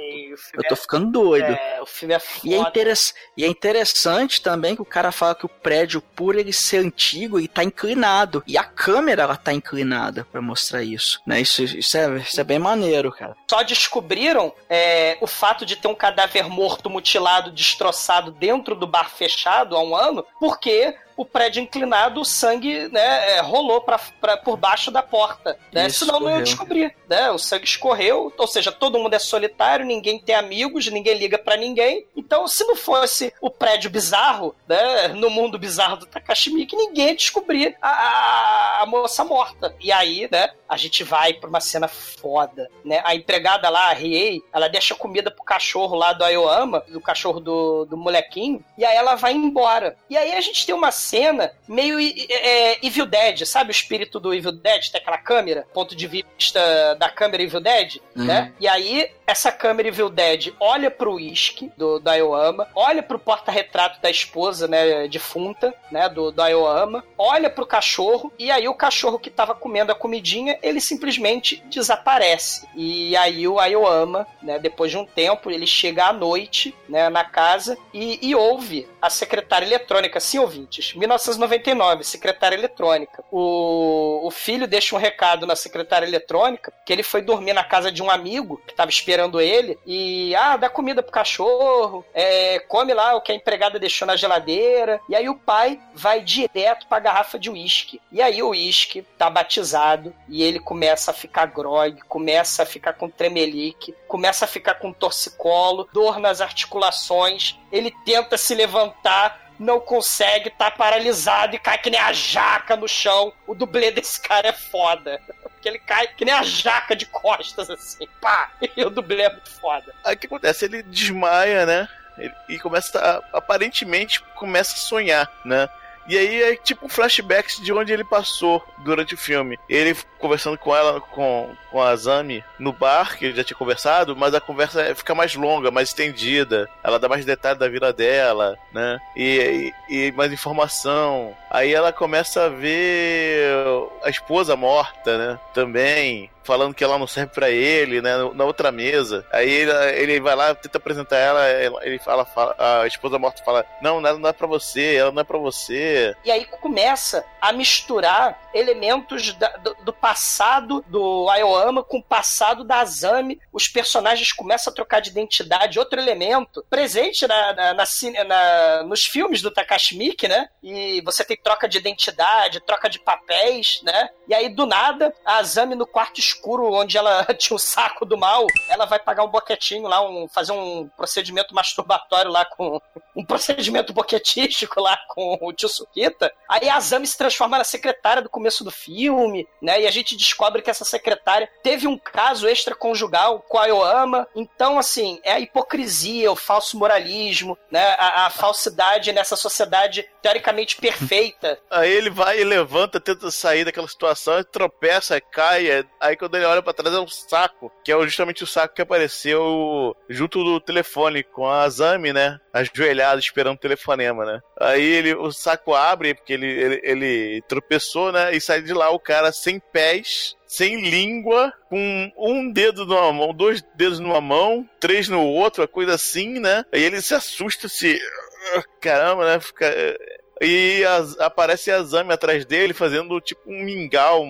Eu tô é, ficando doido. É, o filme é foda. E é, interess, e é interessante também que o cara fala que o prédio, por ele ser antigo, ele tá inclinado. E a câmera, ela tá inclinada para mostrar isso. Né? Isso, isso, é, isso é bem maneiro, cara. Só descobriram é, o fato de ter um cadáver morto, mutilado, destroçado dentro do bar fechado há um ano, porque o prédio inclinado, o sangue né, é, rolou pra, pra, por baixo da porta. Né? Isso, Senão não ia descobrir. Né? O sangue escorreu, ou seja, todo mundo é solitário, ninguém tem amigos, ninguém liga para ninguém. Então, se não fosse o prédio bizarro, né, no mundo bizarro do Takashi Miike, ninguém ia descobrir a, a, a, moça morta. E aí, né, a gente vai pra uma cena foda. Né? A empregada lá, a Riei, ela deixa comida pro cachorro lá do Ayoama, do cachorro do, do molequinho, e aí ela vai embora. E aí a gente tem uma cena meio é, Evil Dead, sabe o espírito do Evil Dead? Tem aquela câmera, ponto de vista da câmera Evil Dead, uhum. né? E aí essa câmera Evil Dead olha pro uísque do, do Ayoama, olha pro porta-retrato da esposa, né, defunta, né, do, do Ayoama, olha pro cachorro, e aí o cachorro que tava comendo a comidinha, ele simplesmente desaparece. E aí o Ayoama, né, depois de um tempo, ele chega à noite, né, na casa e, e ouve a secretária eletrônica, sim, ouvintes, 1999, secretária eletrônica. O, o filho deixa um recado na secretária eletrônica que ele foi dormir na casa de um amigo que estava esperando ele e, ah, dá comida pro cachorro, é, come lá o que a empregada deixou na geladeira. E aí o pai vai direto pra garrafa de uísque. E aí o uísque tá batizado e ele começa a ficar grog, começa a ficar com tremelique, começa a ficar com torcicolo, dor nas articulações. Ele tenta se levantar, não consegue, tá paralisado e cai que nem a jaca no chão. O dublê desse cara é foda. Porque ele cai que nem a jaca de costas, assim. Pá! E o dublê é muito foda. Aí o que acontece? Ele desmaia, né? E começa a, aparentemente começa a sonhar, né? E aí é tipo flashbacks de onde ele passou durante o filme. Ele conversando com ela, com, com a Zami no bar, que ele já tinha conversado, mas a conversa fica mais longa, mais estendida. Ela dá mais detalhes da vida dela, né? E, e, e mais informação. Aí ela começa a ver a esposa morta, né? Também. Falando que ela não serve pra ele, né? Na outra mesa. Aí ele, ele vai lá, tenta apresentar ela, ele fala, fala a esposa morta fala: Não, ela não é pra você, ela não é pra você. E aí começa a misturar elementos da- do, do passado do Aoyama com o passado da Azami. Os personagens começam a trocar de identidade. Outro elemento presente na, na- na na- nos filmes do Takashi né? E você tem troca de identidade, troca de papéis, né? E aí, do nada, a Azami no quarto onde ela tinha o saco do mal, ela vai pagar um boquetinho lá, um, fazer um procedimento masturbatório lá com. Um procedimento boquetístico lá com o tio Sukita. Aí a Azami se transforma na secretária do começo do filme, né? E a gente descobre que essa secretária teve um caso extraconjugal com a Aoyama. Então, assim, é a hipocrisia, o falso moralismo, né? A, a falsidade nessa sociedade teoricamente perfeita. Aí ele vai e levanta, tenta sair daquela situação, tropeça, cai. Aí quando ele olha pra trás é um saco, que é justamente o saco que apareceu junto do telefone com a Azami, né? Ajoelhado esperando o telefonema, né? Aí ele, o saco abre, porque ele, ele, ele tropeçou, né? E sai de lá o cara sem pés. Sem língua, com um dedo numa mão, dois dedos numa mão, três no outro, uma coisa assim, né? Aí ele se assusta, se. Caramba, né? Fica, e aparece a Zami atrás dele fazendo tipo um mingau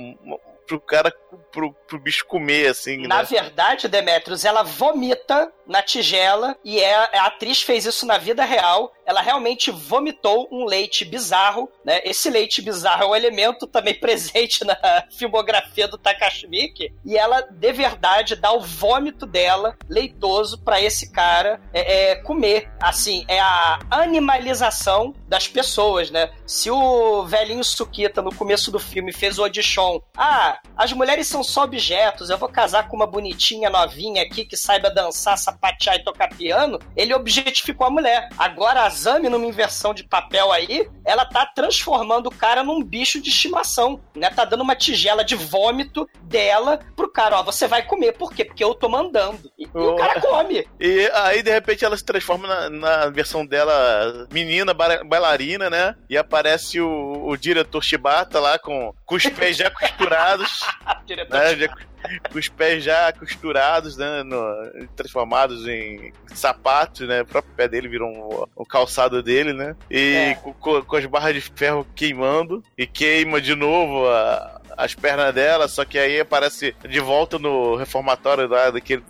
pro cara, pro, pro bicho comer, assim, Na né? verdade, Demetrius, ela vomita na tigela e é, a atriz fez isso na vida real. Ela realmente vomitou um leite bizarro, né? Esse leite bizarro é um elemento também presente na filmografia do Takashi Miike e ela de verdade dá o vômito dela leitoso pra esse cara é, é, comer. Assim, é a animalização das pessoas, né? Se o velhinho Sukita no começo do filme fez o audition, ah, as mulheres são só objetos, eu vou casar com uma bonitinha novinha aqui que saiba dançar, sapatear e tocar piano, ele objetificou a mulher. Agora a Zami, numa inversão de papel aí, ela tá transformando o cara num bicho de estimação, né? Tá dando uma tigela de vômito dela pro cara, ó, você vai comer. Por quê? Porque eu tô mandando. E, e o Oh. cara come. E aí, de repente, ela se transforma na, na versão dela menina, ba- bailarina, né? E aparece o, o diretor Shibata lá com, com os pés já costurados, Diretor né? Já, com os pés já costurados, né? no- transformados em sapatos, né? O próprio pé dele virou um, o calçado dele, né? E É. com, com- as barras de ferro queimando. E queima de novo a- as pernas dela, só que aí aparece de volta no reformatório lá, daquele,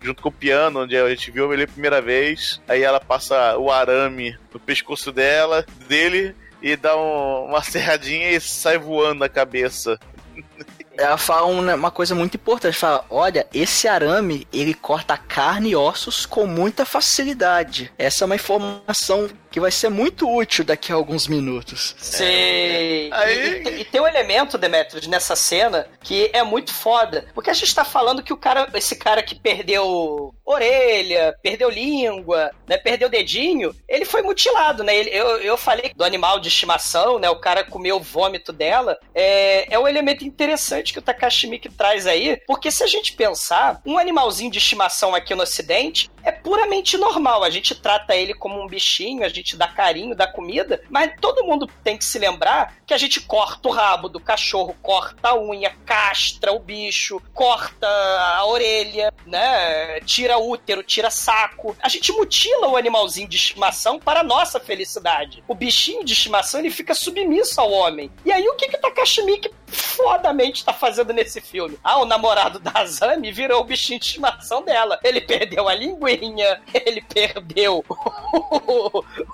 junto com o piano, onde a gente viu ele a primeira vez. Aí ela passa o arame no pescoço dela, dele, e dá um- uma serradinha e sai voando na cabeça. Ela fala uma, coisa muito importante, fala, olha, esse arame, ele corta carne e ossos com muita facilidade. Essa é uma informação que vai ser muito útil daqui a alguns minutos. Sei. Aí- E, e tem- e tem um elemento, Demetrius, nessa cena que é muito foda. Porque a gente tá falando que o cara, esse cara que perdeu orelha, perdeu língua, né, perdeu dedinho, ele foi mutilado, né? Ele- eu, eu falei do animal de estimação, né? O cara comeu o vômito dela. É, é um elemento interessante que o Takashi Miike traz aí, porque se a gente pensar, um animalzinho de estimação aqui no ocidente é puramente normal. A gente trata ele como um bichinho, a gente dá carinho, dá comida, mas todo mundo tem que se lembrar que a gente corta o rabo do cachorro, corta a unha, castra o bicho, corta a orelha, né? Tira útero, tira saco. A gente mutila o animalzinho de estimação para nossa felicidade. O bichinho de estimação ele fica submisso ao homem. E aí o que que o Takashi Miike fodamente tá fazendo nesse filme? Ah, o namorado da Azami virou o bichinho de estimação dela. Ele perdeu a linguinha, ele perdeu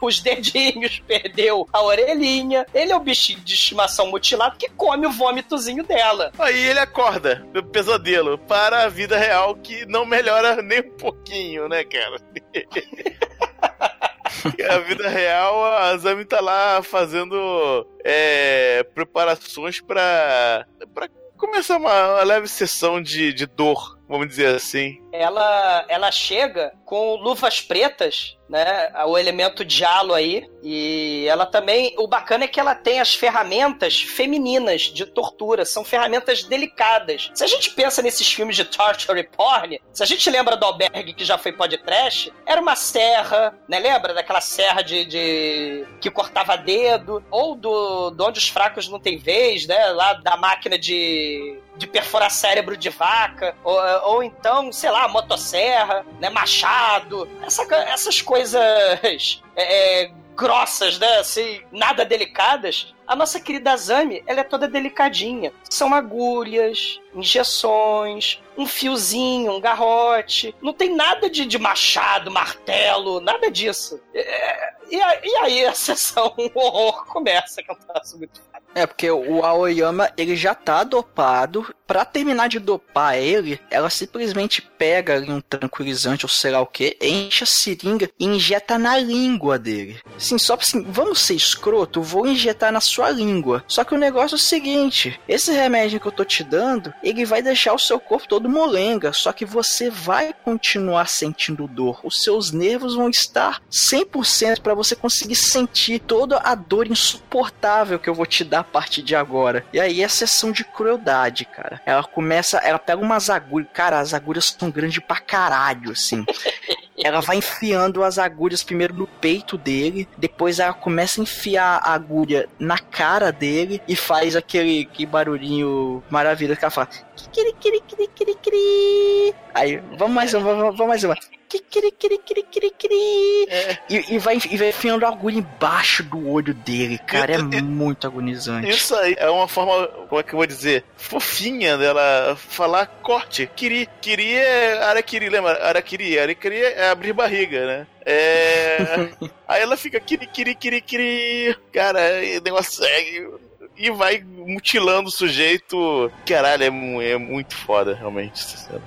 os dedinhos, perdeu a orelhinha. Ele é o bichinho de estimação mutilado que come o vômitozinho dela. Aí ele acorda do pesadelo para a vida real que não melhora nem um pouquinho, né, cara? a vida real, a Zami tá lá fazendo é, preparações pra começar uma, uma leve sessão de, de dor vamos dizer assim. ela, ela chega com luvas pretas, né? O elemento dialo aí. E ela também. O bacana é que ela tem as ferramentas femininas de tortura. São ferramentas delicadas. Se a gente pensa nesses filmes de torture porn, se a gente lembra do albergue que já foi podcast, era uma serra, né? Lembra daquela serra de. de- que cortava dedo? Ou do, do onde os fracos não têm vez, né? Lá da máquina de de perfurar cérebro de vaca, ou, ou então, sei lá, motosserra, né, machado, essa co- essas coisas é, é, grossas, né, assim, nada delicadas. A nossa querida Azami, ela é toda delicadinha. São agulhas, injeções, um fiozinho, um garrote. Não tem nada de, de machado, martelo, nada disso. É, e, a- e aí a sessão horror começa, que é um muito É, porque o Aoyama, ele já tá dopado. Pra terminar de dopar ele, ela simplesmente pega ali um tranquilizante ou sei lá o que, enche a seringa e injeta na língua dele. Assim, só assim, vamos ser escroto, vou injetar na sua língua. Só que o negócio é o seguinte, esse remédio que eu tô te dando, ele vai deixar o seu corpo todo molenga, só que você vai continuar sentindo dor. Os seus nervos vão estar 100% para você conseguir sentir toda a dor insuportável que eu vou te dar partir de agora. E aí é sessão de crueldade, cara. Ela começa, ela pega umas agulhas, cara, as agulhas são grandes pra caralho, assim. Ela vai enfiando as agulhas primeiro no peito dele, depois ela começa a enfiar a agulha na cara dele e faz aquele, aquele barulhinho maravilhoso que ela fala. Aí, vamos mais uma, vamos, vamos mais uma. Kiri. E, e vai, e vai enfiando a agulha embaixo do olho dele, cara. É muito agonizante. Isso aí é uma forma, como é que eu vou dizer, fofinha dela falar corte. Kiri. Kiri é arakiri, lembra? Arakiri. Arakiri é abrir barriga, né? É. aí ela fica kiri, kiri, kiri, kiri. Cara, e o negócio segue. E vai mutilando o sujeito. Caralho, é, é muito foda, realmente. Né?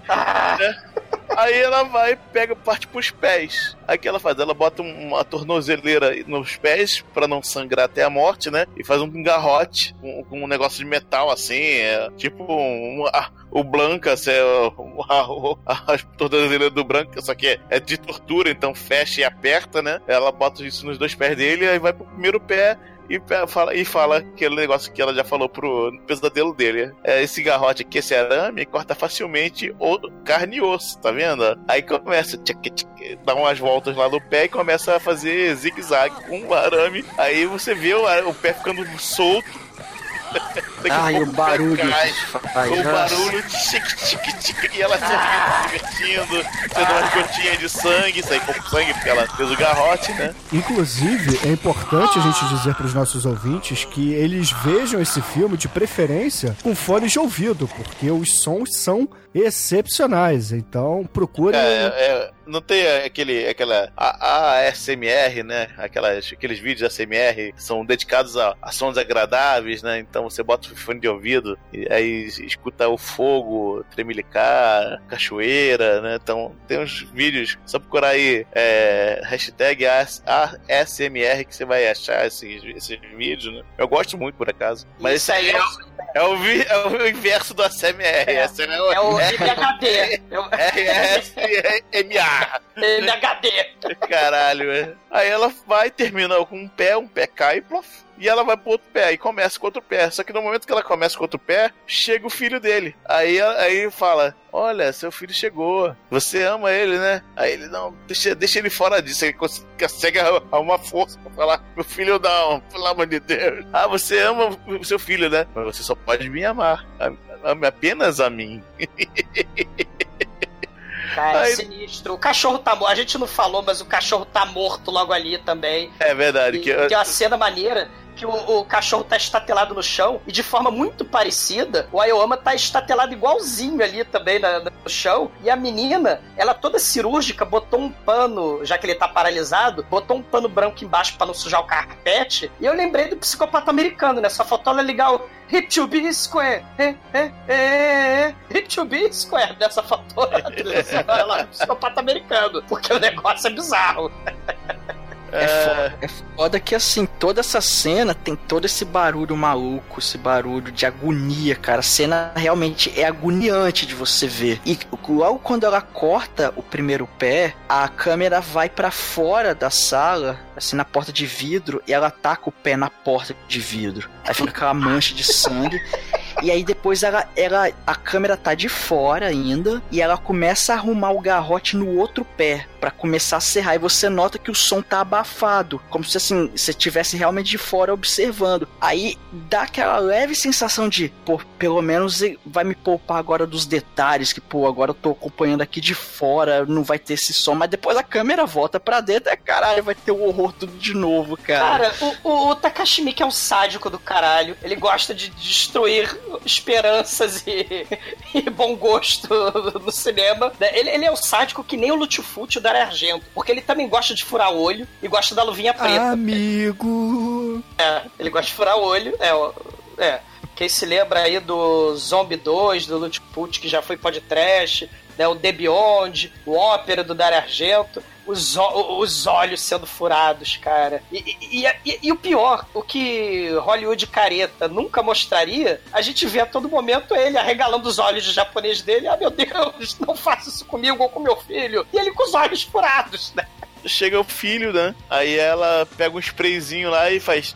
Aí ela vai, pega, parte pros pés. Aí o que ela faz? Ela bota um- uma tornozeleira nos pés pra não sangrar até a morte, né? E faz um garrote com, com um negócio de metal assim, é, tipo um, a- o Blanca, assim, é, a, o- a tornozeleira do Blanca, só que é, é de tortura, então fecha e aperta, né? Ela bota isso nos dois pés dele, aí vai pro primeiro pé e fala, e fala aquele negócio que ela já falou pro pesadelo dele. É, esse garrote aqui, esse arame, corta facilmente o carne e osso, tá vendo? Aí começa tchic, tchic, dá umas voltas lá no pé e começa a fazer zigue-zague com o arame. Aí você vê o, o pé ficando solto. Ai, pouco o barulho cai. faz. O nossa. barulho de tic, tic, tic, e ela se divertindo, tendo umas gotinhas de sangue, sai com sangue porque ela fez o garrote, né? Inclusive, é importante a gente dizer para os nossos ouvintes que eles vejam esse filme de preferência com fones de ouvido, porque os sons são excepcionais. Então, procurem. É, é, não tem aquele, aquela a, a ASMR, né? Aquelas, aqueles vídeos ASMR que são dedicados a, a sons agradáveis, né? Então você bota o fone de ouvido e aí escuta o fogo tremelicar, cachoeira, né? Então tem uns vídeos, só procurar aí é, hashtag AS ASMR que você vai achar esses, esses vídeos, né? Eu gosto muito, por acaso. Mas Isso aí é, é o, vi- é o inverso do ASMR. É. Esse é o, é o MHD. É RSMA. MHD. Caralho, é. Aí ela vai, termina com um pé, um pé cai, plof, e ela vai pro outro pé, e começa com outro pé. Só que no momento que ela começa com outro pé, chega o filho dele. Aí, aí fala: Olha, seu filho chegou. Você ama ele, né? Aí ele, não, deixa, deixa ele fora disso. Ele cons- consegue arrumar força pra falar: Meu filho, não, pelo amor de Deus. Ah, você ama o seu filho, né? Mas você só pode me amar. Ame apenas a mim. Cara, Aí- sinistro. O cachorro tá morto. A gente não falou, mas o cachorro tá morto logo ali também. É verdade. E que tem uma cena maneira que o, o cachorro tá estatelado no chão e de forma muito parecida, o Ayoama tá estatelado igualzinho ali também na- no chão. E a menina, ela toda cirúrgica, botou um pano, já que ele tá paralisado, botou um pano branco embaixo pra não sujar o carpete. E eu lembrei do psicopata americano, né? Só faltou ela ligar o Hip to be square. É, é, é, é. Hip to be square. Dessa faltou a trilha sonora lá do psicopata americano. Porque o negócio é bizarro. É, foda, é foda que assim, toda essa cena tem todo esse barulho maluco, esse barulho de agonia, cara. A cena realmente é agoniante de você ver. E logo quando ela corta o primeiro pé, a câmera vai para fora da sala, assim, na porta de vidro, e ela taca o pé na porta de vidro. Aí fica aquela mancha de sangue. E aí depois ela, ela, a câmera tá de fora ainda e ela começa a arrumar o garrote no outro pé para começar a serrar. E você nota que o som tá abafado, como se assim você estivesse realmente de fora observando. Aí dá aquela leve sensação de, pô, pelo menos vai me poupar agora dos detalhes que, pô, agora eu tô acompanhando aqui de fora, não vai ter esse som. Mas depois a câmera volta para dentro, é caralho, vai ter o horror tudo de novo, cara. Cara, o, o, o Takashi Miike é um sádico do caralho. Ele gosta de destruir esperanças e, e bom gosto no cinema. Ele, ele é o sádico que nem o o Dario Argento. Porque ele também gosta de furar olho e gosta da luvinha preta. Amigo! É, ele gosta de furar olho. É, é. Quem se lembra aí do Zombie 2, do Lutfut, que já foi podcast, né, o The Beyond, o Ópera do Dario Argento os, os olhos sendo furados, cara. E, e, e, e, o pior, o que Hollywood careta nunca mostraria, a gente vê a todo momento ele arregalando os olhos de japonês dele. Ah, meu Deus, não faça isso comigo ou com meu filho. E ele com os olhos furados, né? Chega o filho, né? Aí ela pega um sprayzinho lá e faz.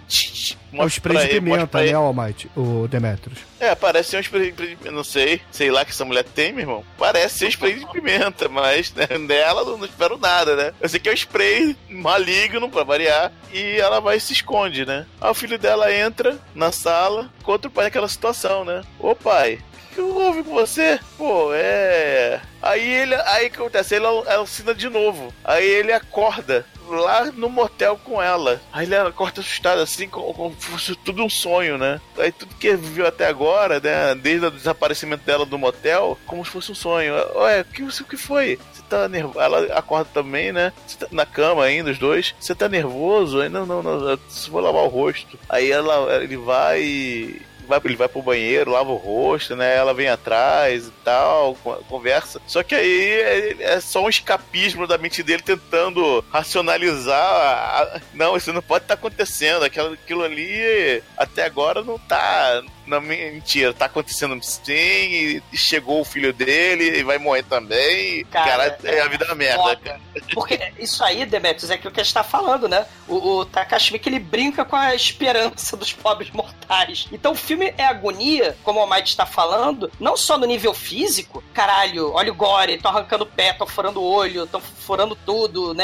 É o spray de pimenta, né, Almighty? O Demetrius. É, parece um spray de pimenta. Não sei, sei lá que essa mulher tem, meu irmão. Parece ser spray de pimenta, mas né, dela não, não espero nada, né? Eu sei que é um spray maligno, pra variar, e ela vai e se esconde, né? Aí o filho dela entra na sala, contra o pai naquela situação, né? Ô pai, que houve com você? Pô, é. Aí ele. Aí que acontece? Ele alucina de novo. Aí ele acorda lá no motel com ela. Aí ele acorda assustado, assim, como, como fosse tudo um sonho, né? Aí tudo que viveu até agora, né? Desde o desaparecimento dela do motel, como se fosse um sonho. Ué, o que, que foi? Você tá nervoso? Ela acorda também, né? Tá na cama ainda, os dois. Você tá nervoso? Aí, não, não, não. Eu vou lavar o rosto. Aí ela, ele vai e vai, ele vai pro banheiro, lava o rosto, né? Ela vem atrás e tal, conversa. Só que aí é, é só um escapismo da mente dele tentando racionalizar. A... Não, isso não pode estar tá acontecendo. Aquilo, aquilo ali até agora não tá não, mentira, tá acontecendo sim, chegou o filho dele e vai morrer também. Cara, cara é, a vida da merda. Cara. Porque isso aí, Demetrius, é aquilo que a gente tá falando, né? O, o Takashi ele brinca com a esperança dos pobres mortais. Então o filme é agonia, como o Mike está falando, não só no nível físico, caralho, olha o gore, estão arrancando o pé, estão furando o olho, estão furando tudo, né?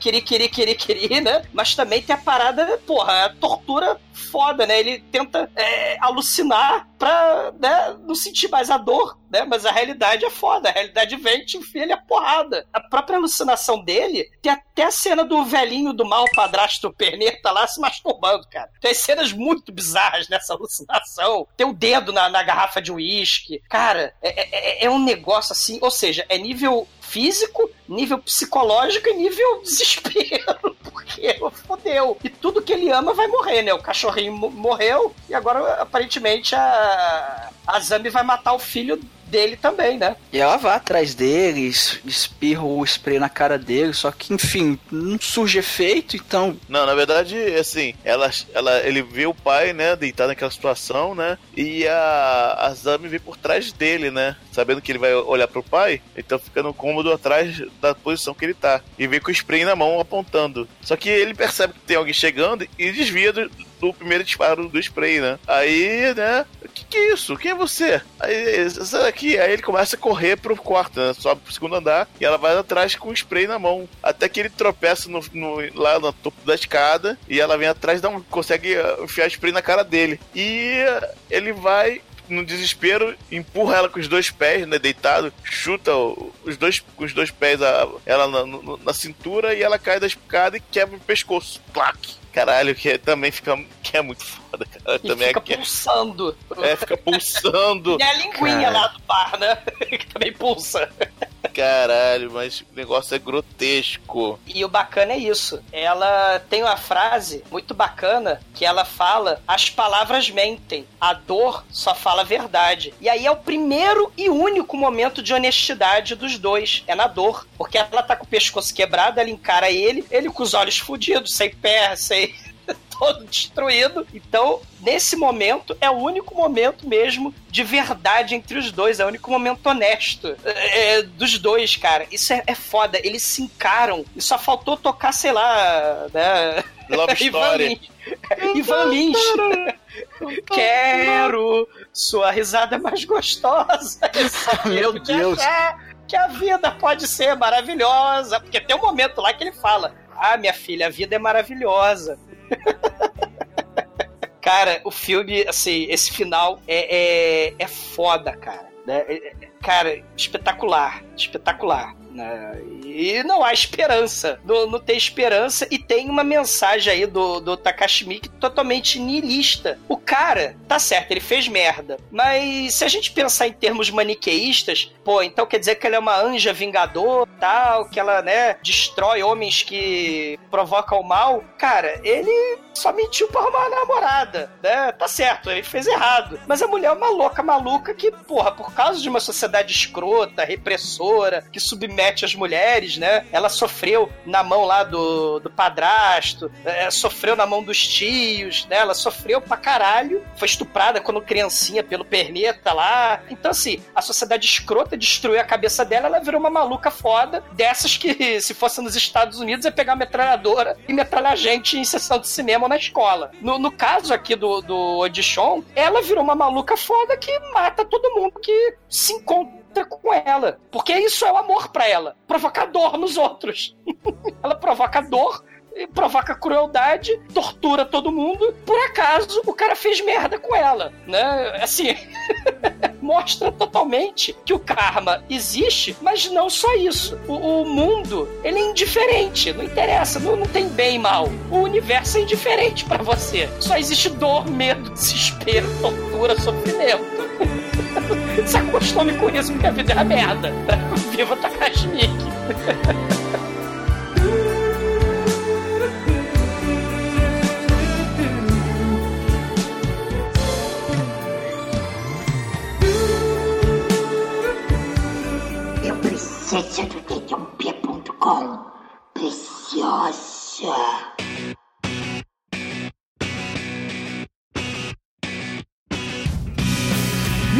Querer, querer, querer, querer, né? Mas também tem a parada, porra, a tortura foda, né? Ele tenta é, alucinar pra né, não sentir mais a dor, né? Mas a realidade é foda. A realidade vem e te enfia ele a porrada. A própria alucinação dele tem até a cena do velhinho do mal padrasto perneta lá se masturbando, cara. Tem cenas muito bizarras nessa alucinação. Tem o dedo na, na garrafa de uísque. Cara, é, é, é um negócio assim, ou seja, é nível físico, nível psicológico e nível desespero. Porque fodeu. E tudo que ele ama vai morrer, né? O cachorrinho morreu e agora aparentemente a, a Zambi vai matar o filho dele também, né? E ela vai atrás dele, espirra o spray na cara dele, só que, enfim, não surge efeito, então. Não, na verdade, assim, ela, ela, ele vê o pai, né, deitado naquela situação, né? E a, a Zami vem por trás dele, né? Sabendo que ele vai olhar pro pai, então fica no cômodo atrás da posição que ele tá. E vê com o spray na mão apontando. Só que ele percebe que tem alguém chegando e desvia do, do primeiro disparo do spray, né? Aí, né? O que, que é isso? Quem é você? Aí, sai daqui. Aí ele começa a correr pro quarto, né? Sobe pro segundo andar e ela vai atrás com o spray na mão. Até que ele tropeça no, no, lá no topo da escada e ela vem atrás, não consegue uh, enfiar spray na cara dele. E ele vai no desespero, empurra ela com os dois pés, né, deitado, chuta os dois, os dois pés a, ela na, na, cintura e ela cai da escada e quebra o pescoço. Plaque. Caralho, que é, também fica. Que é muito foda, cara. E também fica é, pulsando. É, fica pulsando. e a linguinha cara. lá do bar, né? que também pulsa. Caralho, mas o negócio é grotesco. E o bacana é isso. Ela tem uma frase muito bacana que ela fala: as palavras mentem, a dor só fala a verdade. E aí é o primeiro e único momento de honestidade dos dois. É na dor. Porque ela tá com o pescoço quebrado, ela encara ele, ele com os olhos fudidos, sem pé, sem todo destruído. Então, nesse momento, é o único momento mesmo de verdade entre os dois. É o único momento honesto é, é dos dois, cara. Isso é, é, foda. Eles se encaram. E só faltou tocar, sei lá, né? Love Story. Ivan Lins. Quero sua risada mais gostosa. Meu Deus. Que a vida pode ser maravilhosa. Porque tem um momento lá que ele fala: Ah, minha filha, a vida é maravilhosa. cara, o filme, assim, esse final é, é, é foda, cara. Né? É, é, cara, espetacular. Espetacular. Né? E não há esperança. Não, não, tem esperança. E tem uma mensagem aí do, do Takashi totalmente niilista. O cara, tá certo, ele fez merda. Mas se a gente pensar em termos maniqueístas, pô, então quer dizer que ela é uma anja vingador, tal, que ela, né, destrói homens que provocam o mal. Cara, ele só mentiu pra arrumar uma namorada, né? Tá certo, ele fez errado. Mas a mulher é uma louca maluca que, porra, por causa de uma sociedade escrota, repressora, que submete as mulheres, né? Ela sofreu na mão lá do, do padrasto, é, sofreu na mão dos tios, né? Ela sofreu pra caralho. Foi estuprada quando criancinha pelo perneta lá. Então, assim, a sociedade escrota destruiu a cabeça dela, ela virou uma maluca foda, dessas que, se fosse nos Estados Unidos, ia pegar uma metralhadora e metralhar gente em sessão de cinema na escola. No, no caso aqui do, do ela virou uma maluca foda que mata todo mundo que se encontra com ela. Porque isso é o amor para ela. Provocar dor nos outros. ela provoca dor provoca crueldade, tortura todo mundo. Por acaso, o cara fez merda com ela, né? Assim, mostra totalmente que o karma existe, mas não só isso. O, o mundo, ele é indiferente, não interessa, não, não tem bem e mal. O universo é indiferente para você. Só existe dor, medo, desespero, tortura, sofrimento. Se acostume com isso, porque a vida é a merda. Viva Takashi Miike. Acesse do Preciosa.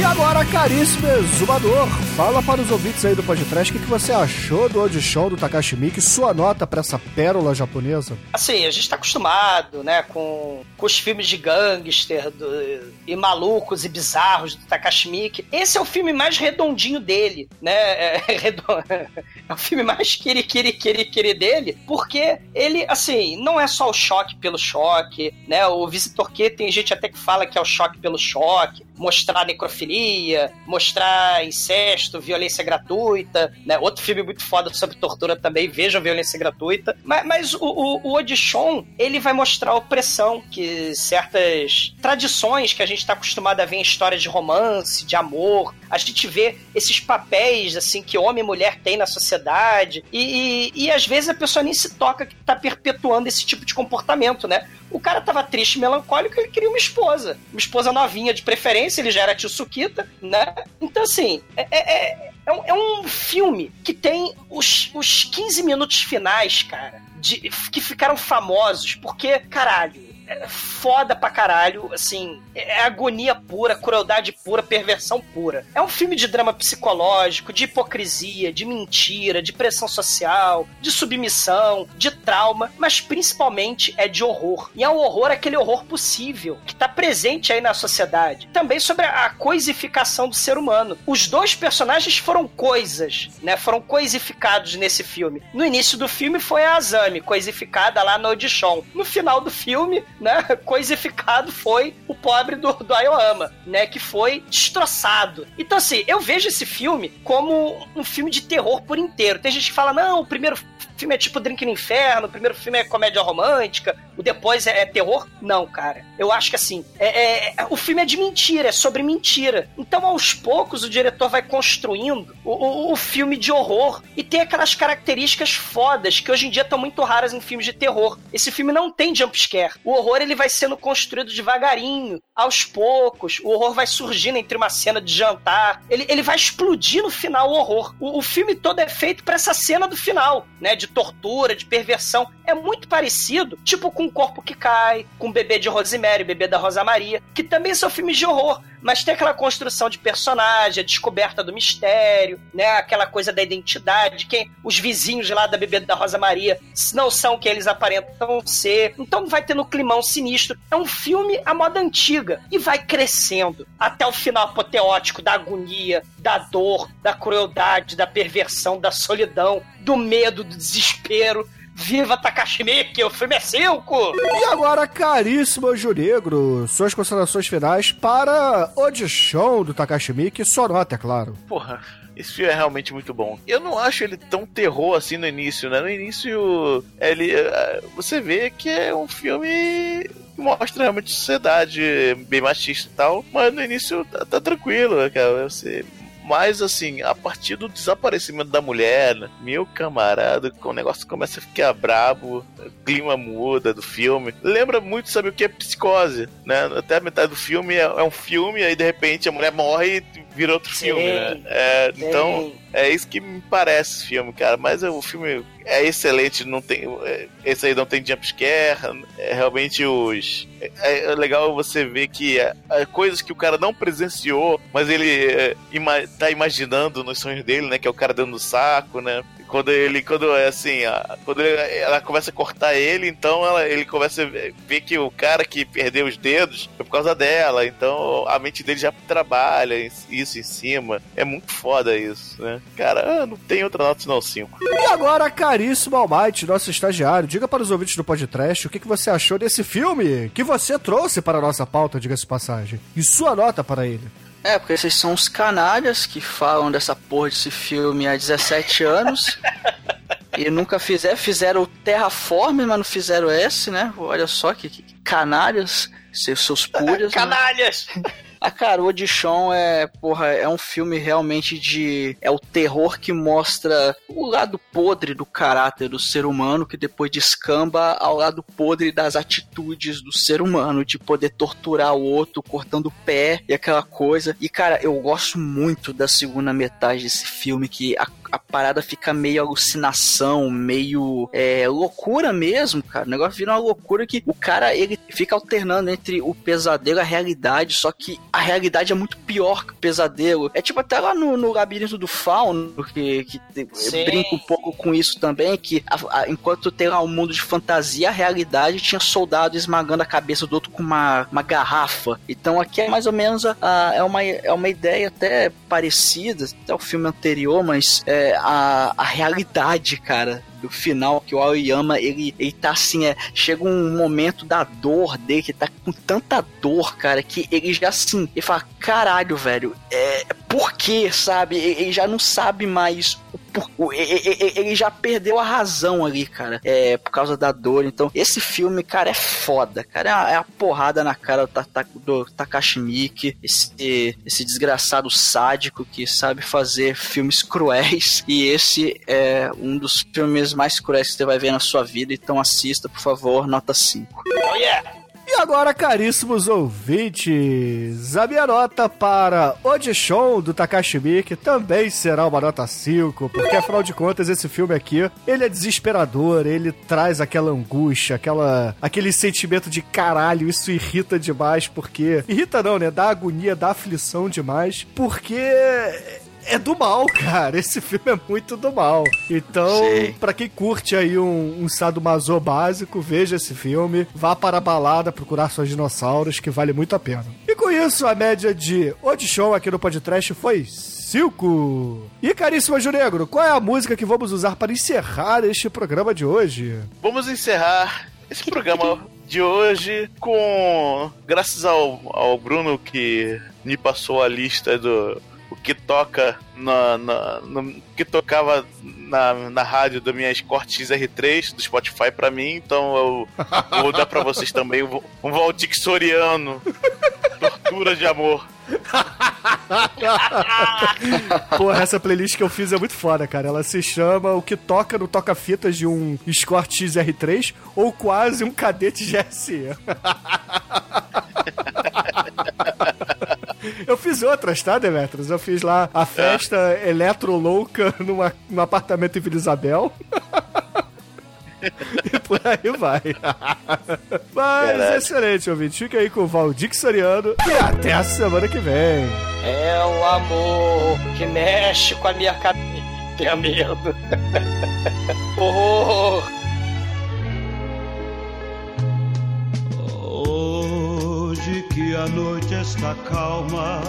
E agora, caríssimo exumador, fala para os ouvintes aí do podcast o que, você achou do audition do Takashi Miike, sua nota para essa pérola japonesa. Assim, a gente tá acostumado, né, com, com os filmes de gangster do, e malucos e bizarros do Takashi Miike. Esse é o filme mais redondinho dele, né, é, é, é o filme mais quiri, quiri, quiri, quiri dele, porque ele, assim, não é só o choque pelo choque, né, o Visitor Q tem gente até que fala que é o choque pelo choque, mostrar necrofilia, mostrar incesto, violência gratuita, né? Outro filme muito foda sobre tortura também, vejam violência gratuita. Mas, mas o, o, o Audition, ele vai mostrar a opressão que certas tradições que a gente está acostumado a ver em histórias de romance, de amor, a gente vê esses papéis, assim, que homem e mulher têm na sociedade, e, e, e às vezes a pessoa nem se toca que está perpetuando esse tipo de comportamento, né? O cara tava triste, melancólico, ele queria uma esposa. Uma esposa novinha de preferência, ele já era tio Sukita, né? Então, assim, é, é, é, é um, é um filme que tem os, os 15 minutos finais, cara, de, que ficaram famosos, porque, caralho, é foda pra caralho, assim, é agonia pura, crueldade pura, perversão pura. É um filme de drama psicológico, de hipocrisia, de mentira, de pressão social, de submissão, de trauma, mas principalmente é de horror. E é um horror, aquele horror possível, que tá presente aí na sociedade. Também sobre a coisificação do ser humano. Os dois personagens foram coisas, né? Foram coisificados nesse filme. No início do filme foi a Azami, coisificada lá no Audition. No final do filme, né, coisificado foi o pobre do, do Ayoama, né, que foi destroçado. Então, assim, eu vejo esse filme como um filme de terror por inteiro. Tem gente que fala, não, o primeiro filme é tipo Drink no Inferno, o primeiro filme é comédia romântica, o depois é, é terror? Não, cara. Eu acho que assim, é, é- o filme é de mentira, é sobre mentira. Então, aos poucos, o diretor vai construindo o, o- o filme de horror e tem aquelas características fodas que hoje em dia estão muito raras em filmes de terror. Esse filme não tem jumpscare. O horror ele vai sendo construído devagarinho, aos poucos. O horror vai surgindo entre uma cena de jantar. Ele, ele vai explodir no final o horror. O, o filme todo é feito pra essa cena do final, né? De tortura, de perversão. É muito parecido, tipo com o corpo que cai, com o bebê de Rosemary, o bebê da Rosa Maria, que também são filmes de horror, mas tem aquela construção de personagem, a descoberta do mistério, né? Aquela coisa da identidade, quem os vizinhos lá da bebê da Rosa Maria não são quem eles aparentam ser. Então vai tendo um climão sinistro. É um filme à moda antiga e vai crescendo até o final apoteótico da agonia, da dor, da crueldade, da perversão, da solidão, do medo, do desespero. Viva Takashi Miike, o filme é cinco! E agora, caríssimo Anjo Negro, suas considerações finais para o Dishon do Takashi Miike, sua nota, é claro. Porra, esse filme é realmente muito bom. Eu não acho ele tão terror assim no início, né? No início, ele, eh, você vê que é um filme que mostra realmente sociedade bem machista e tal, mas no início tá, tá tranquilo, cara. Você mas assim, a partir do desaparecimento da mulher, meu camarada, o negócio começa a ficar brabo, o clima muda do filme. Lembra muito, sabe o que é psicose, né? Até a metade do filme é, é um filme, aí de repente a mulher morre e vira outro Sim, filme, né? É, então. É isso que me parece esse filme, cara. Mas o filme é excelente, não tem. é, Esse aí não tem jumpscare. É realmente os. É, é legal você ver que é, é coisas que o cara não presenciou, mas ele é, ima- tá imaginando nos sonhos dele, né? Que é o cara dando saco, né? Quando ele, quando é assim, a- quando ele- ela começa a cortar ele, então ela, ele começa a ver que o cara que perdeu os dedos foi por causa dela, então a mente dele já trabalha isso em cima. É muito foda isso, né? Cara, ah, não tem outra nota senão 5. E agora, caríssimo Almighty, nosso estagiário, diga para os ouvintes do podcast o que, que você achou desse filme que você trouxe para a nossa pauta, diga-se passagem. E sua nota para ele. É, porque vocês são os canalhas que falam dessa porra desse filme há 17 anos. e nunca fizeram. Fizeram o Terraform, mas não fizeram esse, né? Olha só que, que canalhas, seus, seus púrias. né? Canalhas! A cara, o Audition é, porra, é um filme realmente de. É o terror que mostra o lado podre do caráter do ser humano, que depois descamba ao lado podre das atitudes do ser humano, de poder torturar o outro, cortando o pé e aquela coisa. E, cara, eu gosto muito da segunda metade desse filme, que a, a parada fica meio alucinação, meio é, loucura mesmo, cara. O negócio vira uma loucura que o cara ele fica alternando entre o pesadelo e a realidade, só que a realidade é muito pior que o pesadelo. É tipo até lá no, no labirinto do fauno, que, que Sim. brinca um pouco com isso também, que a- a- enquanto tem lá um mundo de fantasia, a realidade tinha soldado esmagando a cabeça do outro com uma, uma garrafa. Então aqui é mais ou menos a, a- é, uma, é uma ideia até parecida, até o filme anterior, mas é, a, a realidade, cara, do final, que o Aoyama, ele, ele tá assim, é, chega um momento da dor dele, que tá com tanta dor, cara, que ele já assim, ele fala, caralho, velho, é, por quê, sabe? Ele ele já não sabe mais o por- ele já perdeu a razão ali, cara, é, por causa da dor. Então, esse filme, cara, é foda, cara. É a, é porrada na cara do, do Takashi Miike, esse, esse desgraçado sádico que sabe fazer filmes cruéis. E esse é um dos filmes mais cruéis que você vai ver na sua vida. Então, assista, por favor, nota 5. Oh yeah! E agora, caríssimos ouvintes, a minha nota para Audition do Takashi Miike também será uma nota 5, porque afinal de contas esse filme aqui, ele é desesperador, ele traz aquela angústia, aquela aquele sentimento de caralho, isso irrita demais, porque irrita não, né? Dá agonia, dá aflição demais, porque é do mal, cara. Esse filme é muito do mal. Então, pra quem curte aí um, um sadomaso básico, veja esse filme. Vá para a balada procurar seus dinossauros, que vale muito a pena. E com isso, a média de Audition aqui no podcast foi 5. E caríssimo Anjo Negro, qual é a música que vamos usar para encerrar este programa de hoje? Vamos encerrar esse programa de hoje com. Graças ao, ao Bruno que me passou a lista do, o que toca na, na- no que tocava na, na rádio da minha Escort XR3 do Spotify pra mim, então eu vou dar pra vocês também um, um Soriano. Tortura de amor. Porra, essa playlist que eu fiz é muito foda, cara. Ela se chama O que toca no toca-fitas de um Escort XR3 ou quase um cadete GSE. Eu fiz outras, tá, Demetrius? Eu fiz lá a festa eletro louca numa, num apartamento em Vila Isabel. e por aí vai. Mas Caraca. excelente, ouvinte. Fica aí com o Valdir Soriano e até a semana que vem. É o amor que mexe com a minha cabeça. Tenha medo. Horror. Que a noite está calma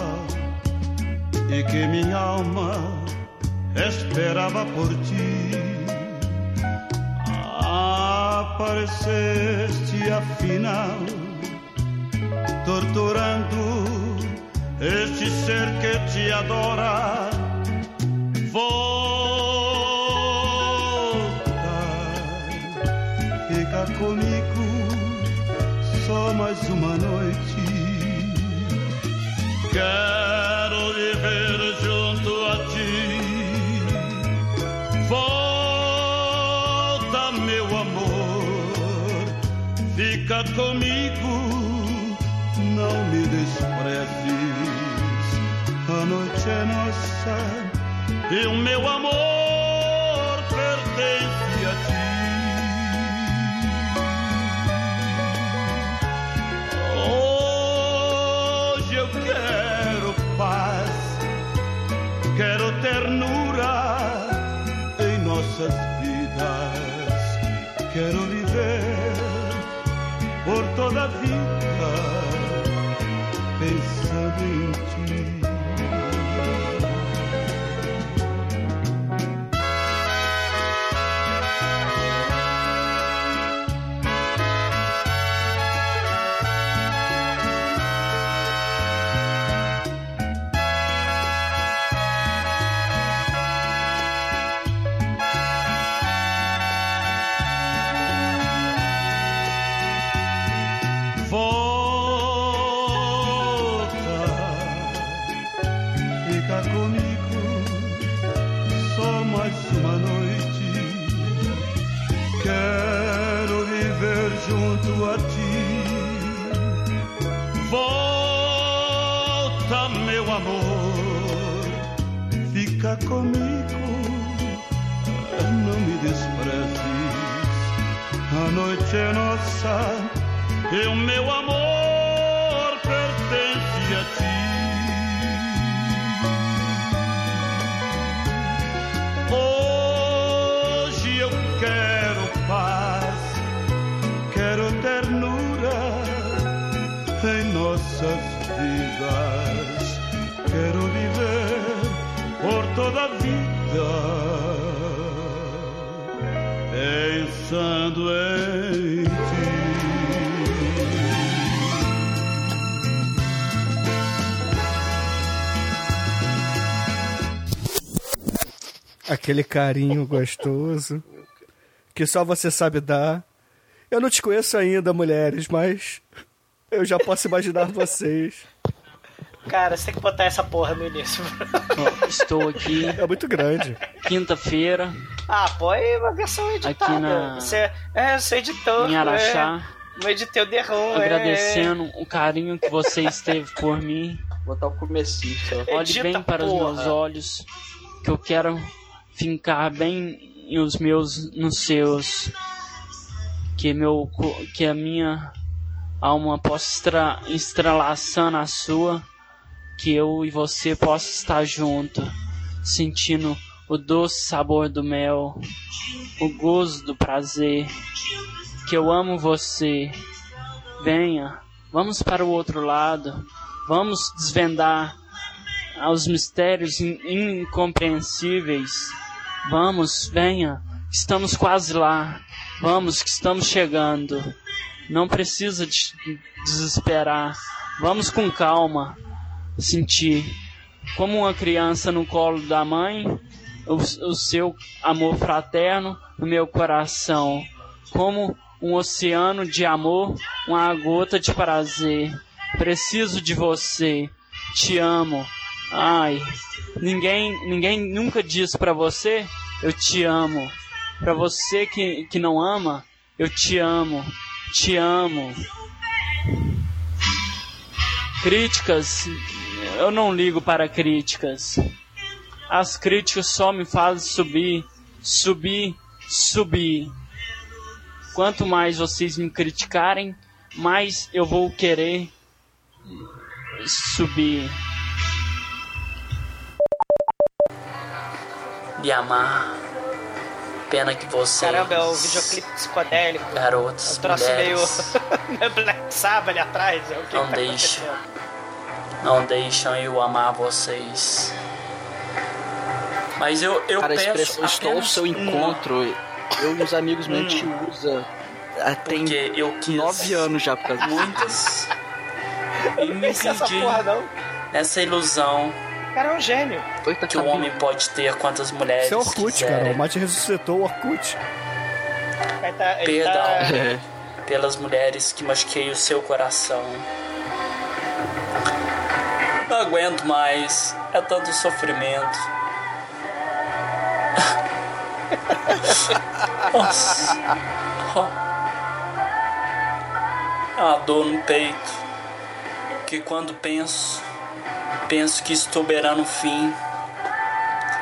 e que minha alma esperava por ti, apareceste afinal, torturando este ser que te adora. Comigo, não me desprezes. A noite é nossa e o meu amor por é nossa e o meu amor pertence a ti. Hoje eu quero paz, quero ternura em nossas vidas. Quero viver por toda a vida pensando em Aquele carinho gostoso que só você sabe dar. Eu não te conheço ainda, mulheres, mas eu já posso imaginar vocês. Cara, você tem que botar essa porra no início. Estou aqui, É muito grande. quinta-feira, ah, põe uma versão editada. Aqui na- Você, é, você editor. em Araxá, É, não editei o derrum. agradecendo o carinho que você esteve por mim. Vou botar o comecinho. Olhe Edita, bem para os porra. meus olhos, que eu quero fincar bem em os meus nos seus, que meu que a minha alma possa estra, estrelaçar na sua, que eu e você possa estar junto, sentindo o doce sabor do mel, o gozo do prazer, que eu amo você. Venha, vamos para o outro lado, vamos desvendar aos mistérios in- incompreensíveis. Vamos, venha, estamos quase lá. Vamos, que estamos chegando. Não precisa de desesperar. Vamos com calma sentir como uma criança no colo da mãe, o, o seu amor fraterno no meu coração, como um oceano de amor, uma gota de prazer. Preciso de você, te amo. Ai, ninguém, ninguém nunca disse pra você, eu te amo. Pra você que, que não ama, eu te amo, te amo. Críticas, eu não ligo para críticas. As críticas só me fazem subir, subir, subir. Quanto mais vocês me criticarem, mais eu vou querer subir. Me amar. Pena que você. Caramba, é o videoclipe psicodélico. Garotos, Um troço meio. mulheres, meio Black Sabbath ali atrás. É o que Não tá deixa. acontecendo? não deixam eu amar vocês. Mas eu, eu Cara, peço expressão estou ao seu encontro. Eu e os amigos meus a gente usa. Tem Porque eu quis nove anos já por causa disso. muitas. E me Não sei essa porra, não. nessa ilusão cara é um gênio. Eita, que o homem pode ter quantas mulheres Isso é Orkut, quiserem. cara. O Mate ressuscitou o Orkut. Tá, Perdão. tá- pelas mulheres que machuquei o seu coração. Não aguento mais, é tanto sofrimento. Nossa. É uma dor no peito. Que quando penso, penso que estou beirando o fim.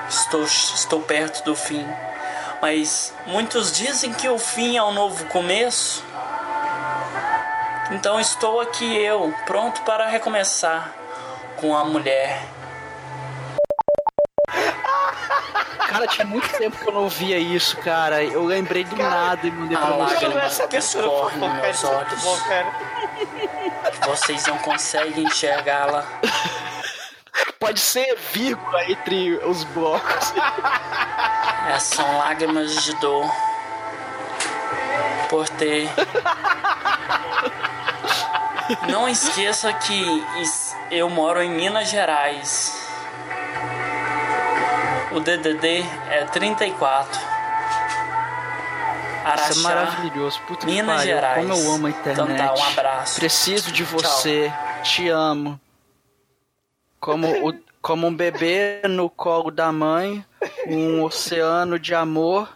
Estou, estou perto do fim. Mas muitos dizem que o fim é um novo começo. Então estou aqui eu, pronto para recomeçar com a mulher. Cara, tinha muito tempo que eu não ouvia isso, cara. Eu lembrei do nada e mandei pra Ah, você. Não essa escorre pô, nos cara. meus olhos. bom, cara. Vocês não conseguem enxergá-la. Pode ser vírgula entre os blocos. É, são lágrimas de dor por ter. Não esqueça que eu moro em Minas Gerais. O DDD é 34. Araxá, Isso é maravilhoso. Puta que Minas pariu. Gerais. Como eu amo a internet. Então tá, um abraço. Preciso de você. Te amo. Como, o, como um bebê no colo da mãe, um oceano de amor,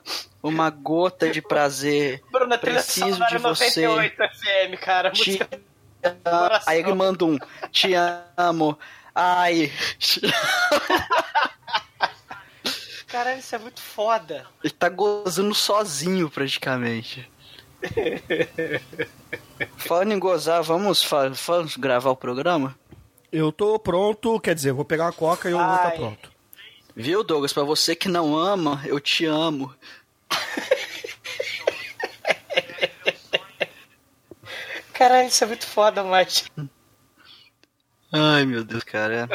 uma gota de prazer. Bruna, Preciso de você. 98 FM, cara. Te. Aí ele manda um. Te amo. Ai. Caralho, isso é muito foda. Ele tá gozando sozinho, praticamente. Falando em gozar, vamos, fa- vamos gravar o programa? Eu tô pronto, quer dizer, vou pegar uma coca e eu vou estar Vai. pronto. Viu, Douglas? Pra você que não ama, eu te amo. Caralho, isso é muito foda, mas. Ai, meu Deus, cara.